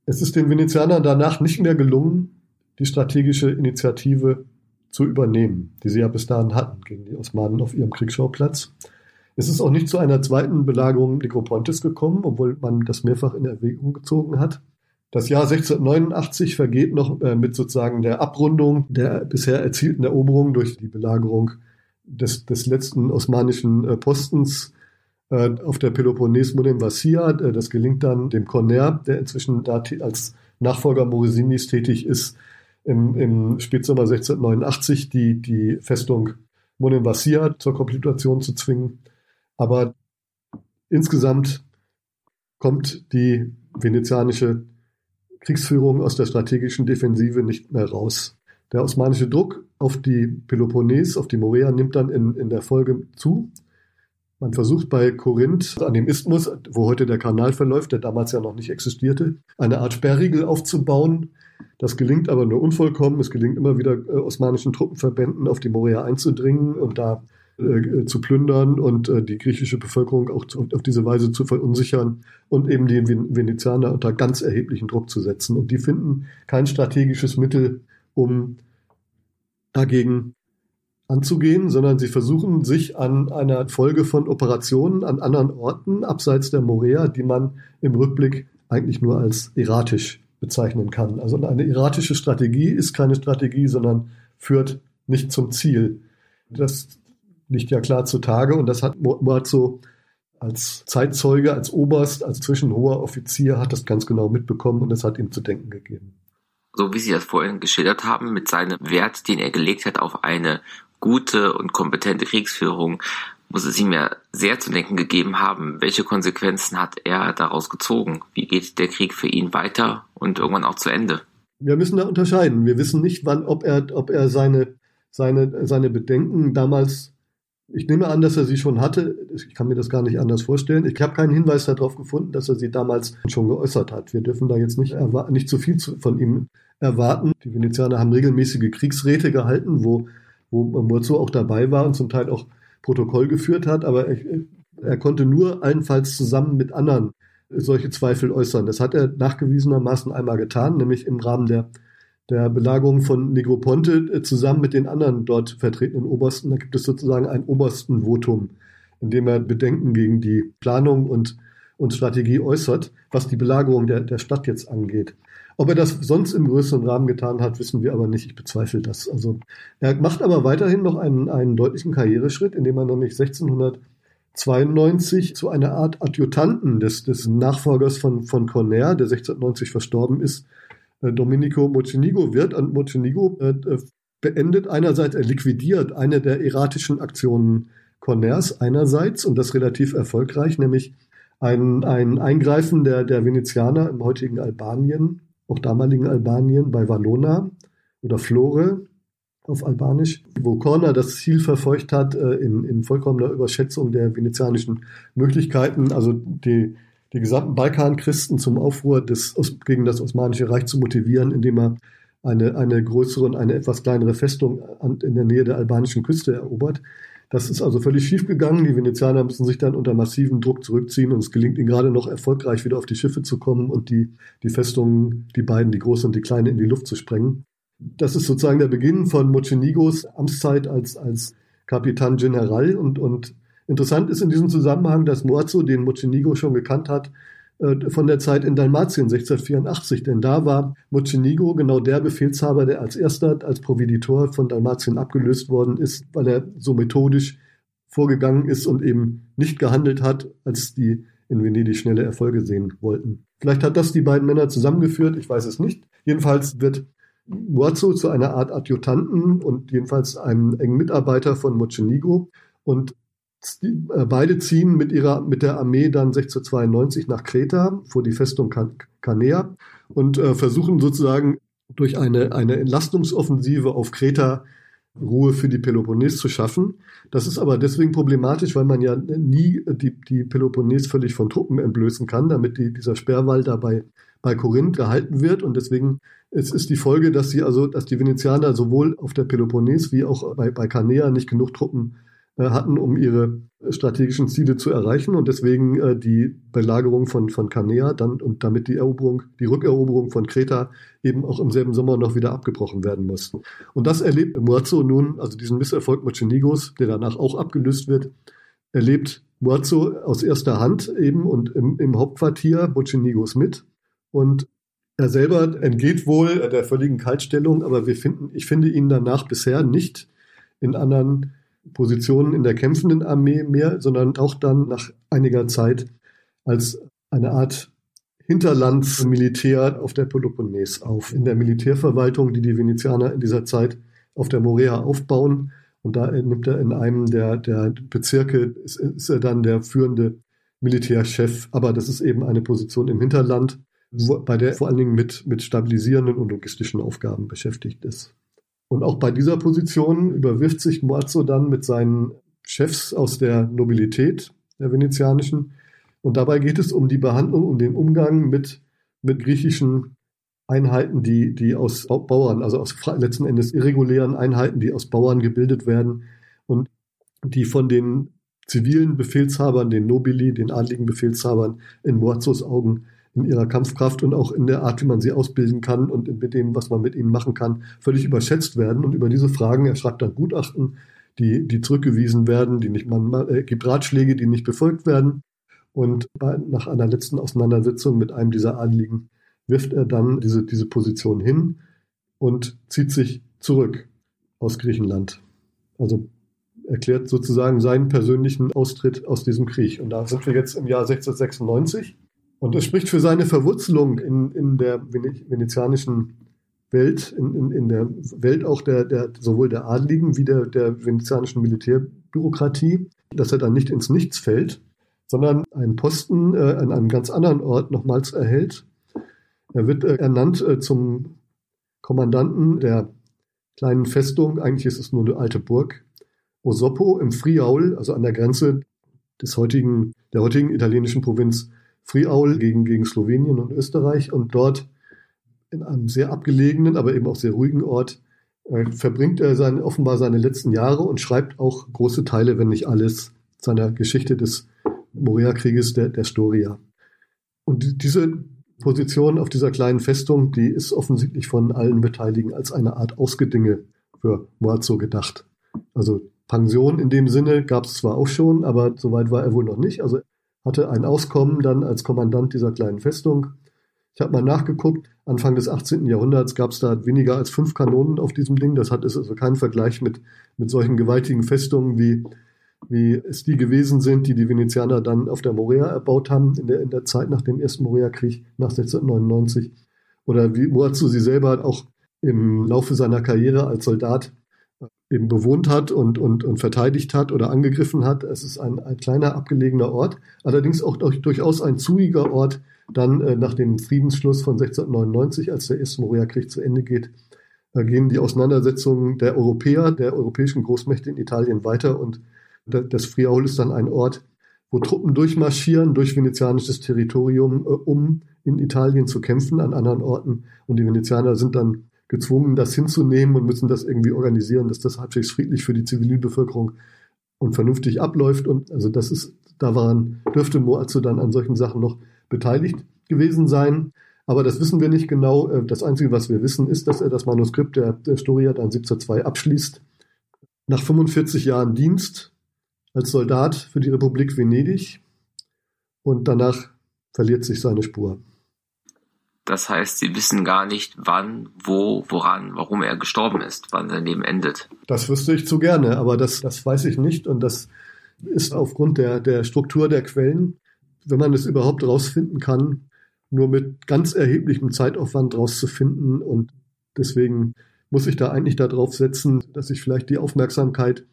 Es ist den Venezianern danach nicht mehr gelungen, die strategische Initiative zu übernehmen, die sie ja bis dahin hatten gegen die Osmanen auf ihrem Kriegsschauplatz. Es ist auch nicht zu einer zweiten Belagerung Negropontes gekommen, obwohl man das mehrfach in Erwägung gezogen hat. Das Jahr 1689 vergeht noch äh, mit sozusagen der Abrundung der bisher erzielten Eroberung durch die Belagerung des, des letzten osmanischen äh, Postens äh, auf der Peloponnes Monem Vassia. Äh, das gelingt dann dem Corner, der inzwischen da als Nachfolger Morosinis tätig ist, im, im Spätsommer 1689 die, die Festung Monem Vassia zur Kapitulation zu zwingen. Aber insgesamt kommt die venezianische Kriegsführung aus der strategischen Defensive nicht mehr raus. Der osmanische Druck auf die Peloponnes, auf die Morea, nimmt dann in, in der Folge zu. Man versucht bei Korinth an dem Isthmus, wo heute der Kanal verläuft, der damals ja noch nicht existierte, eine Art Sperrriegel aufzubauen. Das gelingt aber nur unvollkommen. Es gelingt immer wieder äh, osmanischen Truppenverbänden auf die Morea einzudringen und da äh, zu plündern und äh, die griechische Bevölkerung auch zu, auf diese Weise zu verunsichern und eben die Venezianer unter ganz erheblichen Druck zu setzen. Und die finden kein strategisches Mittel, um dagegen anzugehen, sondern sie versuchen sich an einer Folge von Operationen an anderen Orten abseits der Morea, die man im Rückblick eigentlich nur als erratisch bezeichnen kann. Also eine erratische Strategie ist keine Strategie, sondern führt nicht zum Ziel. Das liegt ja klar zutage und das hat Moazzo als Zeitzeuge, als Oberst, als zwischenhoher Offizier hat das ganz genau mitbekommen und es hat ihm zu denken gegeben. So wie Sie das vorhin geschildert haben, mit seinem Wert, den er gelegt hat auf eine gute und kompetente Kriegsführung, muss es ihm ja sehr zu denken gegeben haben. Welche Konsequenzen hat er daraus gezogen? Wie geht der Krieg für ihn weiter und irgendwann auch zu Ende? Wir müssen da unterscheiden. Wir wissen nicht, wann, ob er, ob er seine, seine, seine Bedenken damals, ich nehme an, dass er sie schon hatte. Ich kann mir das gar nicht anders vorstellen. Ich habe keinen Hinweis darauf gefunden, dass er sie damals schon geäußert hat. Wir dürfen da jetzt nicht, nicht zu viel von ihm erwarten. Die Venezianer haben regelmäßige Kriegsräte gehalten, wo, wo Murzo auch dabei war und zum Teil auch Protokoll geführt hat, aber er, er konnte nur allenfalls zusammen mit anderen solche Zweifel äußern. Das hat er nachgewiesenermaßen einmal getan, nämlich im Rahmen der, der Belagerung von Negroponte äh, zusammen mit den anderen dort vertretenen Obersten. Da gibt es sozusagen ein Oberstenvotum, in dem er Bedenken gegen die Planung und, und Strategie äußert, was die Belagerung der, der Stadt jetzt angeht. Ob er das sonst im größeren Rahmen getan hat, wissen wir aber nicht. Ich bezweifle das. Also er macht aber weiterhin noch einen, einen deutlichen Karriereschritt, indem er nämlich 1692 zu einer Art Adjutanten des, des Nachfolgers von, von Corner, der 1690 verstorben ist, Domenico Mocenigo wird. Und Mocenigo äh, äh, beendet einerseits, er liquidiert eine der erratischen Aktionen Corners einerseits und das relativ erfolgreich, nämlich ein, ein Eingreifen der, der Venezianer im heutigen Albanien auch damaligen Albanien, bei Valona oder Flore auf Albanisch, wo Korner das Ziel verfolgt hat, äh, in, in vollkommener Überschätzung der venezianischen Möglichkeiten, also die, die gesamten Balkanchristen zum Aufruhr des, gegen das Osmanische Reich zu motivieren, indem er eine, eine größere und eine etwas kleinere Festung in der Nähe der albanischen Küste erobert. Das ist also völlig schief gegangen. Die Venezianer müssen sich dann unter massivem Druck zurückziehen und es gelingt ihnen gerade noch erfolgreich wieder auf die Schiffe zu kommen und die, die Festungen, die beiden, die große und die kleine, in die Luft zu sprengen. Das ist sozusagen der Beginn von Mocenigos Amtszeit als, als Kapitan General und, und interessant ist in diesem Zusammenhang, dass Morzo, den Mocenigo schon gekannt hat, äh, von der Zeit in Dalmatien 1684, denn da war Mocenigo genau der Befehlshaber, der als erster als Providitor von Dalmatien abgelöst worden ist, weil er so methodisch vorgegangen ist und eben nicht gehandelt hat, als die in Venedig schnelle Erfolge sehen wollten. Vielleicht hat das die beiden Männer zusammengeführt, ich weiß es nicht. Jedenfalls wird Muazzo zu einer Art Adjutanten und jedenfalls einem engen Mitarbeiter von Mocenigo und beide ziehen mit, ihrer, mit der Armee dann 1692 nach Kreta vor die Festung Canea und äh, versuchen sozusagen durch eine, eine Entlastungsoffensive auf Kreta Ruhe für die Peloponnes zu schaffen. Das ist aber deswegen problematisch, weil man ja nie die, die Peloponnes völlig von Truppen entblößen kann, damit die, dieser Sperrwall dabei bei Korinth gehalten wird. Und deswegen es ist die Folge, dass sie also, dass die Venezianer sowohl auf der Peloponnes wie auch bei, bei Canea nicht genug Truppen äh, hatten, um ihre strategischen Ziele zu erreichen und deswegen äh, die Belagerung von, von Canea dann und damit die Eroberung, die Rückeroberung von Kreta eben auch im selben Sommer noch wieder abgebrochen werden mussten. Und das erlebt Muazzo nun, also diesen Misserfolg Mocenigos, der danach auch abgelöst wird, erlebt Muazzo aus erster Hand eben und im, im Hauptquartier Mocenigos mit und er selber entgeht wohl der völligen Kaltstellung, aber wir finden, ich finde ihn danach bisher nicht in anderen Positionen in der kämpfenden Armee mehr, sondern auch dann nach einiger Zeit als eine Art Hinterlandsmilitär auf der Peloponnes auf. In der Militärverwaltung, die die Venezianer in dieser Zeit auf der Morea aufbauen. Und da nimmt er in einem der, der Bezirke, ist, ist er dann der führende Militärchef. Aber das ist eben eine Position im Hinterland, wo, bei der er vor allen Dingen mit, mit stabilisierenden und logistischen Aufgaben beschäftigt ist. Und auch bei dieser Position überwirft sich Moazzo dann mit seinen Chefs aus der Nobilität der venezianischen. Und dabei geht es um die Behandlung, um den Umgang mit, mit griechischen Einheiten, die, die aus Bauern, also aus letzten Endes irregulären Einheiten, die aus Bauern gebildet werden und die von den zivilen Befehlshabern, den Nobili, den adligen Befehlshabern in Moazzos Augen in ihrer Kampfkraft und auch in der Art, wie man sie ausbilden kann und mit dem, was man mit ihnen machen kann, völlig überschätzt werden. Und über diese Fragen, er schreibt dann Gutachten, die, die zurückgewiesen werden, die nicht, man äh, gibt Ratschläge, die nicht befolgt werden. Und bei, nach einer letzten Auseinandersetzung mit einem dieser Adligen wirft er dann diese, diese Position hin und zieht sich zurück aus Griechenland. Also erklärt sozusagen seinen persönlichen Austritt aus diesem Krieg. Und da sind wir jetzt im Jahr 1696. Und es spricht für seine Verwurzelung in, in der venezianischen Welt, in, in, in der Welt auch der, der, sowohl der Adligen wie der, der venezianischen Militärbürokratie, dass er dann nicht ins Nichts fällt, sondern einen Posten äh, an einem ganz anderen Ort nochmals erhält. Er wird äh, ernannt äh, zum Kommandanten der kleinen Festung, eigentlich ist es nur eine alte Burg, Osopo im Friaul, also an der Grenze des heutigen, der heutigen italienischen Provinz Friaul gegen, gegen Slowenien und Österreich. Und dort in einem sehr abgelegenen, aber eben auch sehr ruhigen Ort äh, verbringt er sein, offenbar seine letzten Jahre und schreibt auch große Teile, wenn nicht alles, seiner Geschichte des Morea-Krieges der, der Storia. Und diese Position auf dieser kleinen Festung, die ist offensichtlich von allen Beteiligten als eine Art Ausgedinge für Moazzo gedacht. Also Pension in dem Sinne gab es zwar auch schon, aber soweit war er wohl noch nicht. Also hatte ein Auskommen dann als Kommandant dieser kleinen Festung. Ich habe mal nachgeguckt, Anfang des 18. Jahrhunderts gab es da weniger als fünf Kanonen auf diesem Ding. Das hat ist also kein Vergleich mit, mit solchen gewaltigen Festungen, wie, wie es die gewesen sind, die die Venezianer dann auf der Morea erbaut haben, in der, in der Zeit nach dem ersten Morea-Krieg, nach 1699. Oder wie Moazzo sie selber auch im Laufe seiner Karriere als Soldat eben bewohnt hat und, und, und verteidigt hat oder angegriffen hat. Es ist ein, ein kleiner abgelegener Ort, allerdings auch durch, durchaus ein zugiger Ort, dann äh, nach dem Friedensschluss von 1699, als der erste Morea-Krieg zu Ende geht, äh, gehen die Auseinandersetzungen der Europäer, der europäischen Großmächte in Italien weiter und das Friaul ist dann ein Ort, wo Truppen durchmarschieren durch venezianisches Territorium, äh, um in Italien zu kämpfen an anderen Orten. Und die Venezianer sind dann gezwungen, das hinzunehmen und müssen das irgendwie organisieren, dass das halbwegs friedlich für die Zivilbevölkerung und vernünftig abläuft. Und also das ist, da waren, dürfte Moazzo dann an solchen Sachen noch beteiligt gewesen sein. Aber das wissen wir nicht genau. Äh, das Einzige, was wir wissen, ist, dass er das Manuskript der, der Storia dann 1702 abschließt. Nach 45 Jahren Dienst als Soldat für die Republik Venedig und danach verliert sich seine Spur. Das heißt, sie wissen gar nicht, wann, wo, woran, warum er gestorben ist, wann sein Leben endet. Das wüsste ich zu gerne, aber das, das weiß ich nicht und das ist aufgrund der, der Struktur der Quellen, wenn man es überhaupt rausfinden kann, nur mit ganz erheblichem Zeitaufwand rauszufinden und deswegen muss ich da eigentlich darauf setzen, dass ich vielleicht die Aufmerksamkeit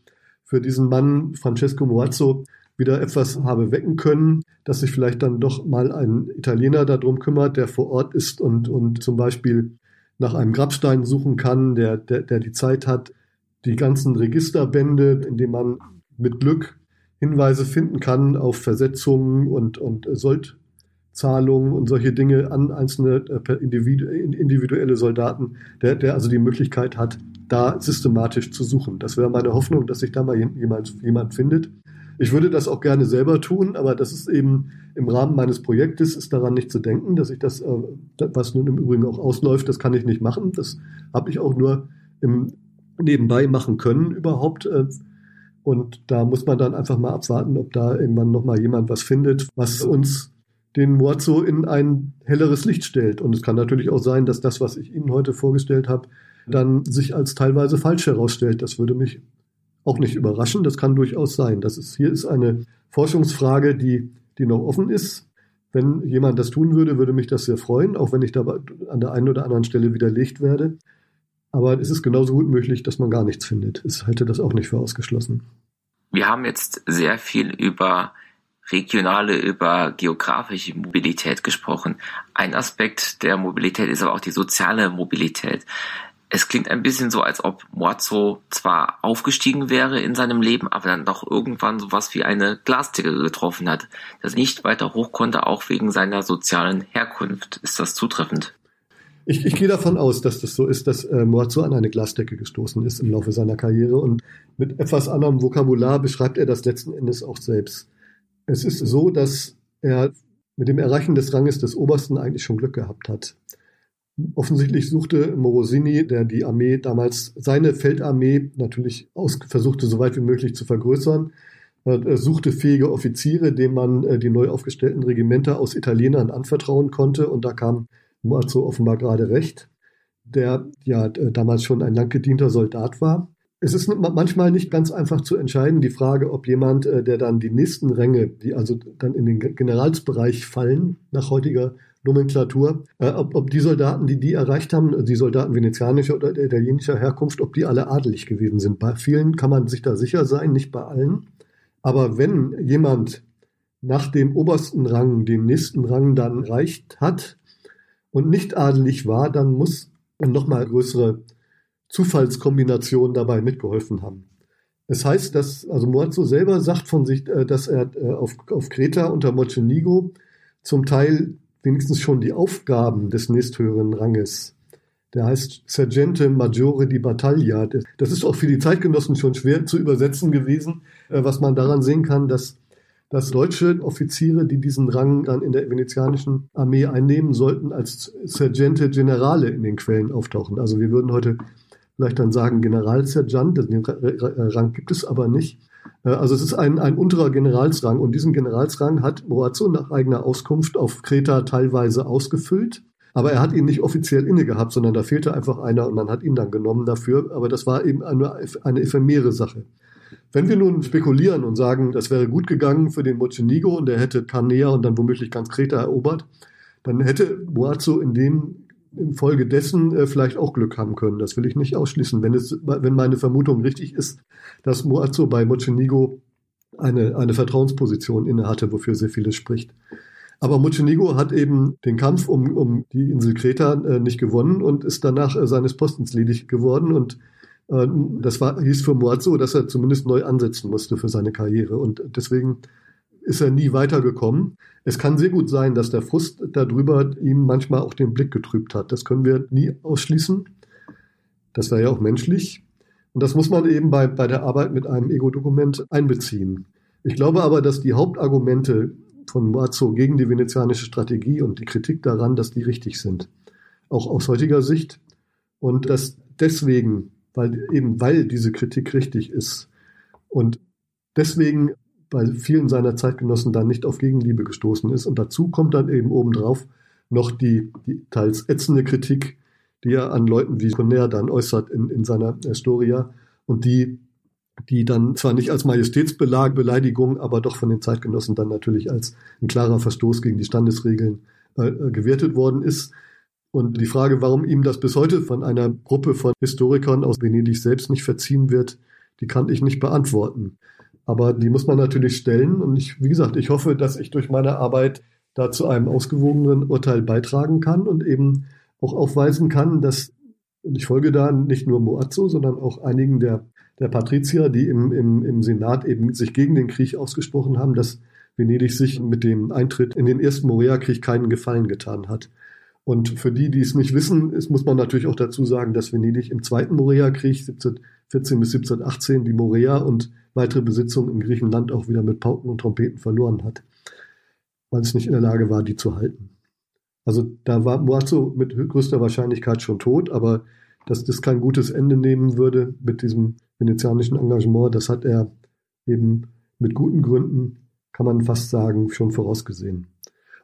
für diesen Mann Francesco Moazzo wieder etwas habe wecken können, dass sich vielleicht dann doch mal ein Italiener darum kümmert, der vor Ort ist und, und zum Beispiel nach einem Grabstein suchen kann, der, der, der die Zeit hat, die ganzen Registerbände, in denen man mit Glück Hinweise finden kann auf Versetzungen und, und Soldzahlungen und solche Dinge an einzelne äh, individuelle Soldaten, der, der also die Möglichkeit hat, da systematisch zu suchen. Das wäre meine Hoffnung, dass sich da mal jemand, jemand findet. Ich würde das auch gerne selber tun, aber das ist eben im Rahmen meines Projektes ist daran nicht zu denken, dass ich das, äh, was nun im Übrigen auch ausläuft, das kann ich nicht machen. Das habe ich auch nur im nebenbei machen können überhaupt. Äh, und da muss man dann einfach mal abwarten, ob da irgendwann nochmal jemand was findet, was uns den Moazzo in ein helleres Licht stellt. Und es kann natürlich auch sein, dass das, was ich Ihnen heute vorgestellt habe, dann sich als teilweise falsch herausstellt. Das würde mich auch nicht überraschen. Das kann durchaus sein. Das ist, hier ist eine Forschungsfrage, die, die noch offen ist. Wenn jemand das tun würde, würde mich das sehr freuen, auch wenn ich da an der einen oder anderen Stelle widerlegt werde. Aber es ist genauso gut möglich, dass man gar nichts findet. Ich halte das auch nicht für ausgeschlossen. Wir haben jetzt sehr viel über regionale, über geografische Mobilität gesprochen. Ein Aspekt der Mobilität ist aber auch die soziale Mobilität es klingt ein bisschen so, als ob Moazzo zwar aufgestiegen wäre in seinem Leben, aber dann doch irgendwann sowas wie eine Glasdecke getroffen hat, das nicht weiter hoch konnte, auch wegen seiner sozialen Herkunft. Ist das zutreffend? Ich, ich gehe davon aus, dass das so ist, dass äh, Moazzo an eine Glasdecke gestoßen ist im Laufe seiner Karriere und mit etwas anderem Vokabular beschreibt er das letzten Endes auch selbst. Es ist so, dass er mit dem Erreichen des Ranges des Obersten eigentlich schon Glück gehabt hat. Offensichtlich suchte Morosini, der die Armee damals, seine Feldarmee natürlich aus, versuchte, so weit wie möglich zu vergrößern, äh, suchte fähige Offiziere, denen man äh, die neu aufgestellten Regimenter aus Italienern anvertrauen konnte. Und da kam Moazzo offenbar gerade recht, der ja äh, damals schon ein lang gedienter Soldat war. Es ist manchmal nicht ganz einfach zu entscheiden, die Frage, ob jemand, der dann die nächsten Ränge, die also dann in den Generalsbereich fallen, nach heutiger Nomenklatur, äh, ob, ob die Soldaten, die die erreicht haben, die Soldaten venezianischer oder italienischer Herkunft, ob die alle adelig gewesen sind. Bei vielen kann man sich da sicher sein, nicht bei allen. Aber wenn jemand nach dem obersten Rang den nächsten Rang dann erreicht hat und nicht adelig war, dann muss nochmal größere Zufallskombinationen dabei mitgeholfen haben. Es heißt, dass, also Moazzo selber sagt von sich, äh, dass er äh, auf, auf Kreta unter Mocenigo zum Teil wenigstens schon die Aufgaben des nächsthöheren Ranges der heißt Sergente Maggiore di Battaglia. Das ist auch für die Zeitgenossen schon schwer zu übersetzen gewesen, äh, was man daran sehen kann, dass, dass deutsche Offiziere, die diesen Rang dann in der venezianischen Armee einnehmen sollten, als Sergente Generale in den Quellen auftauchen. Also wir würden heute vielleicht dann sagen Generalsergeant, den Rang gibt es aber nicht. Also es ist ein, ein unterer Generalsrang und diesen Generalsrang hat Moazzo nach eigener Auskunft auf Kreta teilweise ausgefüllt. Aber er hat ihn nicht offiziell inne gehabt, sondern da fehlte einfach einer und man hat ihn dann genommen dafür. Aber das war eben eine, eine ephemere Sache. Wenn wir nun spekulieren und sagen, das wäre gut gegangen für den Mocenigo und er hätte Canea und dann womöglich ganz Kreta erobert, dann hätte Boazzo in dem infolgedessen äh, vielleicht auch Glück haben können. Das will ich nicht ausschließen, wenn, es, wenn meine Vermutung richtig ist, dass Moazzo bei Mocenigo eine, eine Vertrauensposition innehatte, wofür sehr vieles spricht. Aber Montenegro hat eben den Kampf um, um die Insel Kreta äh, nicht gewonnen und ist danach äh, seines Postens ledig geworden. Und äh, das war, hieß für Moazzo, dass er zumindest neu ansetzen musste für seine Karriere. Und deswegen ist er nie weitergekommen. Es kann sehr gut sein, dass der Frust darüber ihm manchmal auch den Blick getrübt hat. Das können wir nie ausschließen. Das wäre ja auch menschlich. Und das muss man eben bei, bei der Arbeit mit einem Ego-Dokument einbeziehen. Ich glaube aber, dass die Hauptargumente von Moazzo gegen die venezianische Strategie und die Kritik daran, dass die richtig sind. Auch aus heutiger Sicht. Und dass deswegen, weil eben weil diese Kritik richtig ist und deswegen bei vielen seiner Zeitgenossen dann nicht auf Gegenliebe gestoßen ist. Und dazu kommt dann eben obendrauf noch die, die teils ätzende Kritik, die er an Leuten wie Conner dann äußert in, in seiner Historia und die die dann zwar nicht als Majestätsbeleidigung, aber doch von den Zeitgenossen dann natürlich als ein klarer Verstoß gegen die Standesregeln äh, äh, gewertet worden ist. Und die Frage, warum ihm das bis heute von einer Gruppe von Historikern aus Venedig selbst nicht verziehen wird, die kann ich nicht beantworten. Aber die muss man natürlich stellen. Und ich, wie gesagt, ich hoffe, dass ich durch meine Arbeit da zu einem ausgewogenen Urteil beitragen kann und eben auch aufweisen kann, dass, und ich folge da nicht nur Moazzo, sondern auch einigen der der Patrizier, die im, im, im Senat eben sich gegen den Krieg ausgesprochen haben, dass Venedig sich mit dem Eintritt in den ersten Morea-Krieg keinen Gefallen getan hat. Und für die, die es nicht wissen, ist, muss man natürlich auch dazu sagen, dass Venedig im zweiten Morea-Krieg 1714 bis 1718 die Morea und weitere Besitzungen in Griechenland auch wieder mit Pauken und Trompeten verloren hat, weil es nicht in der Lage war, die zu halten. Also da war Moazzo mit größter Wahrscheinlichkeit schon tot, aber dass das kein gutes Ende nehmen würde mit diesem venezianischen Engagement, das hat er eben mit guten Gründen, kann man fast sagen, schon vorausgesehen.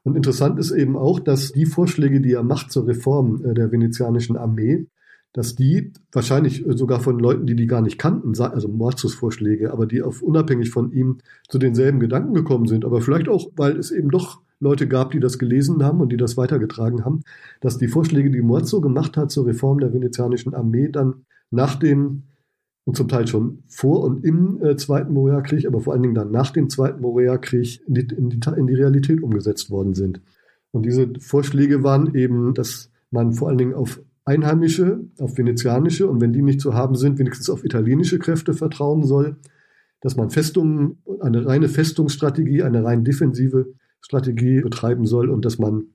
Und interessant ist eben auch, dass die Vorschläge, die er macht zur Reform äh, der venezianischen Armee, dass die wahrscheinlich sogar von Leuten, die die gar nicht kannten, also Morzos Vorschläge, aber die auf unabhängig von ihm zu denselben Gedanken gekommen sind, aber vielleicht auch, weil es eben doch Leute gab, die das gelesen haben und die das weitergetragen haben, dass die Vorschläge, die Morzo gemacht hat zur Reform der venezianischen Armee, dann nach dem und zum Teil schon vor und im äh, Zweiten Morea-Krieg, aber vor allen Dingen dann nach dem Zweiten Morea-Krieg in in, in die Realität umgesetzt worden sind. Und diese Vorschläge waren eben, dass man vor allen Dingen auf einheimische, auf venezianische und wenn die nicht zu haben sind, wenigstens auf italienische Kräfte vertrauen soll, dass man Festungen, eine reine Festungsstrategie, eine rein defensive Strategie betreiben soll und dass man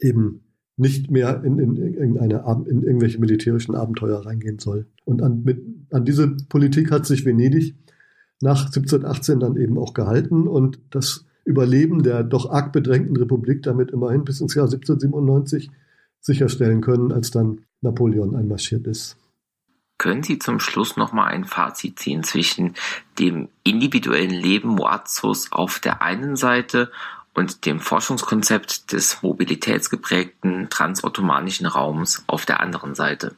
eben nicht mehr in, in, in, in irgendwelche militärischen Abenteuer reingehen soll. Und an, mit, an diese Politik hat sich Venedig nach 1718 dann eben auch gehalten und das Überleben der doch arg bedrängten Republik damit immerhin bis ins Jahr 1797 sicherstellen können, als dann Napoleon einmarschiert ist. Können Sie zum Schluss noch mal ein Fazit ziehen zwischen dem individuellen Leben Moazzos auf der einen Seite und dem Forschungskonzept des mobilitätsgeprägten transottomanischen Raums auf der anderen Seite.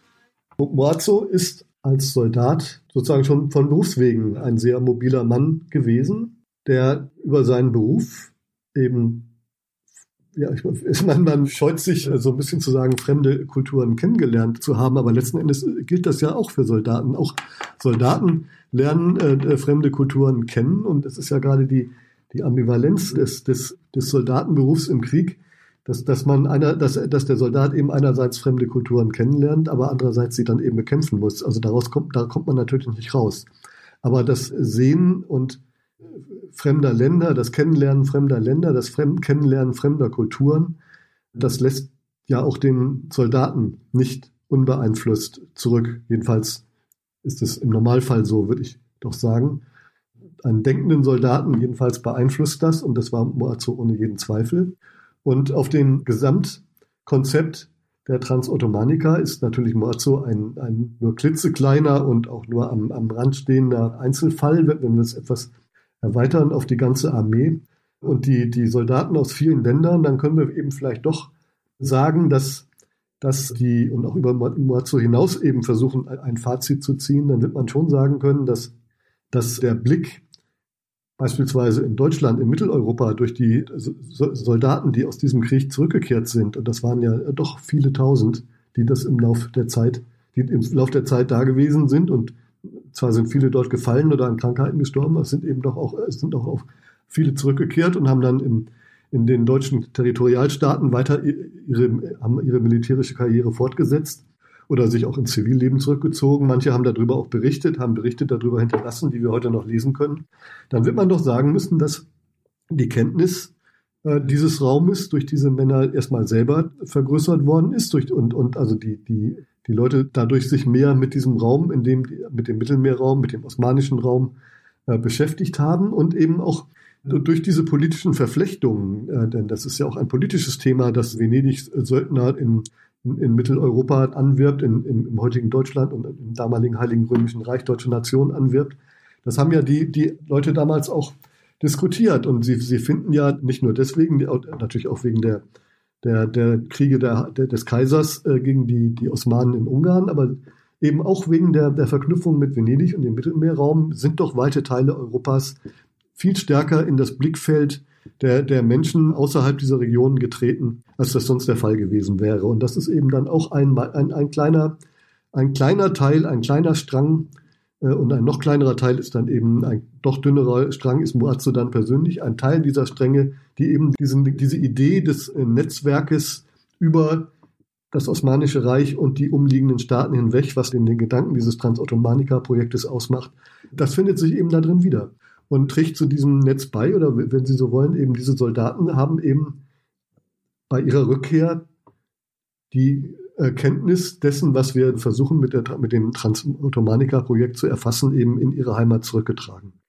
Moazzo ist als Soldat sozusagen schon von Berufswegen ein sehr mobiler Mann gewesen, der über seinen Beruf eben ja, ich, man, man scheut sich so ein bisschen zu sagen, fremde Kulturen kennengelernt zu haben, aber letzten Endes gilt das ja auch für Soldaten. Auch Soldaten lernen äh, fremde Kulturen kennen und es ist ja gerade die, die Ambivalenz des, des, des Soldatenberufs im Krieg, dass, dass man einer, dass, dass der Soldat eben einerseits fremde Kulturen kennenlernt, aber andererseits sie dann eben bekämpfen muss. Also daraus kommt, da kommt man natürlich nicht raus. Aber das Sehen und fremder Länder, das Kennenlernen fremder Länder, das Fremd Kennenlernen fremder Kulturen, das lässt ja auch den Soldaten nicht unbeeinflusst zurück. Jedenfalls ist es im Normalfall so, würde ich doch sagen. Einen denkenden Soldaten jedenfalls beeinflusst das und das war Moazo ohne jeden Zweifel. Und auf dem Gesamtkonzept der Transottomanika ist natürlich Moazo ein, ein nur klitzekleiner und auch nur am, am Rand stehender Einzelfall, wenn wir es etwas erweitern auf die ganze Armee und die, die Soldaten aus vielen Ländern, dann können wir eben vielleicht doch sagen, dass, dass die, und auch über Moazo hinaus eben versuchen, ein Fazit zu ziehen, dann wird man schon sagen können, dass, dass der Blick beispielsweise in Deutschland, in Mitteleuropa durch die Soldaten, die aus diesem Krieg zurückgekehrt sind, und das waren ja doch viele tausend, die das im Laufe der Zeit, die im Lauf der Zeit da gewesen sind und zwar sind viele dort gefallen oder an Krankheiten gestorben, es sind eben doch auch, es sind auch viele zurückgekehrt und haben dann im, in den deutschen Territorialstaaten weiter ihre, haben ihre militärische Karriere fortgesetzt oder sich auch ins Zivilleben zurückgezogen. Manche haben darüber auch berichtet, haben Berichte darüber hinterlassen, die wir heute noch lesen können. Dann wird man doch sagen müssen, dass die Kenntnis äh, dieses Raumes durch diese Männer erstmal selber vergrößert worden ist durch, und, und also die, die die Leute dadurch sich mehr mit diesem Raum, in dem, mit dem Mittelmeerraum, mit dem osmanischen Raum äh, beschäftigt haben und eben auch durch diese politischen Verflechtungen, äh, denn das ist ja auch ein politisches Thema, dass Venedig Söldner in, in, in Mitteleuropa anwirbt, in, in, im heutigen Deutschland und im damaligen Heiligen Römischen Reich deutsche Nation anwirbt. Das haben ja die, die Leute damals auch diskutiert und sie, sie finden ja nicht nur deswegen, natürlich auch wegen der der, der Kriege der, der, des Kaisers äh, gegen die, die Osmanen in Ungarn, aber eben auch wegen der, der Verknüpfung mit Venedig und dem Mittelmeerraum sind doch weite Teile Europas viel stärker in das Blickfeld der, der Menschen außerhalb dieser Regionen getreten, als das sonst der Fall gewesen wäre. Und das ist eben dann auch ein, ein, ein, kleiner, ein kleiner Teil, ein kleiner Strang und ein noch kleinerer Teil ist dann eben ein doch dünnerer Strang, ist Muazzo dann persönlich ein Teil dieser Stränge, die eben diesen, diese Idee des äh, Netzwerkes über das Osmanische Reich und die umliegenden Staaten hinweg, was den, den Gedanken dieses Transottomanica-Projektes ausmacht, das findet sich eben da drin wieder und trägt zu diesem Netz bei, oder wenn Sie so wollen, eben diese Soldaten haben eben bei ihrer Rückkehr die Erkenntnis dessen, was wir versuchen mit, der, mit dem Transautomanica-Projekt zu erfassen, eben in ihre Heimat zurückgetragen.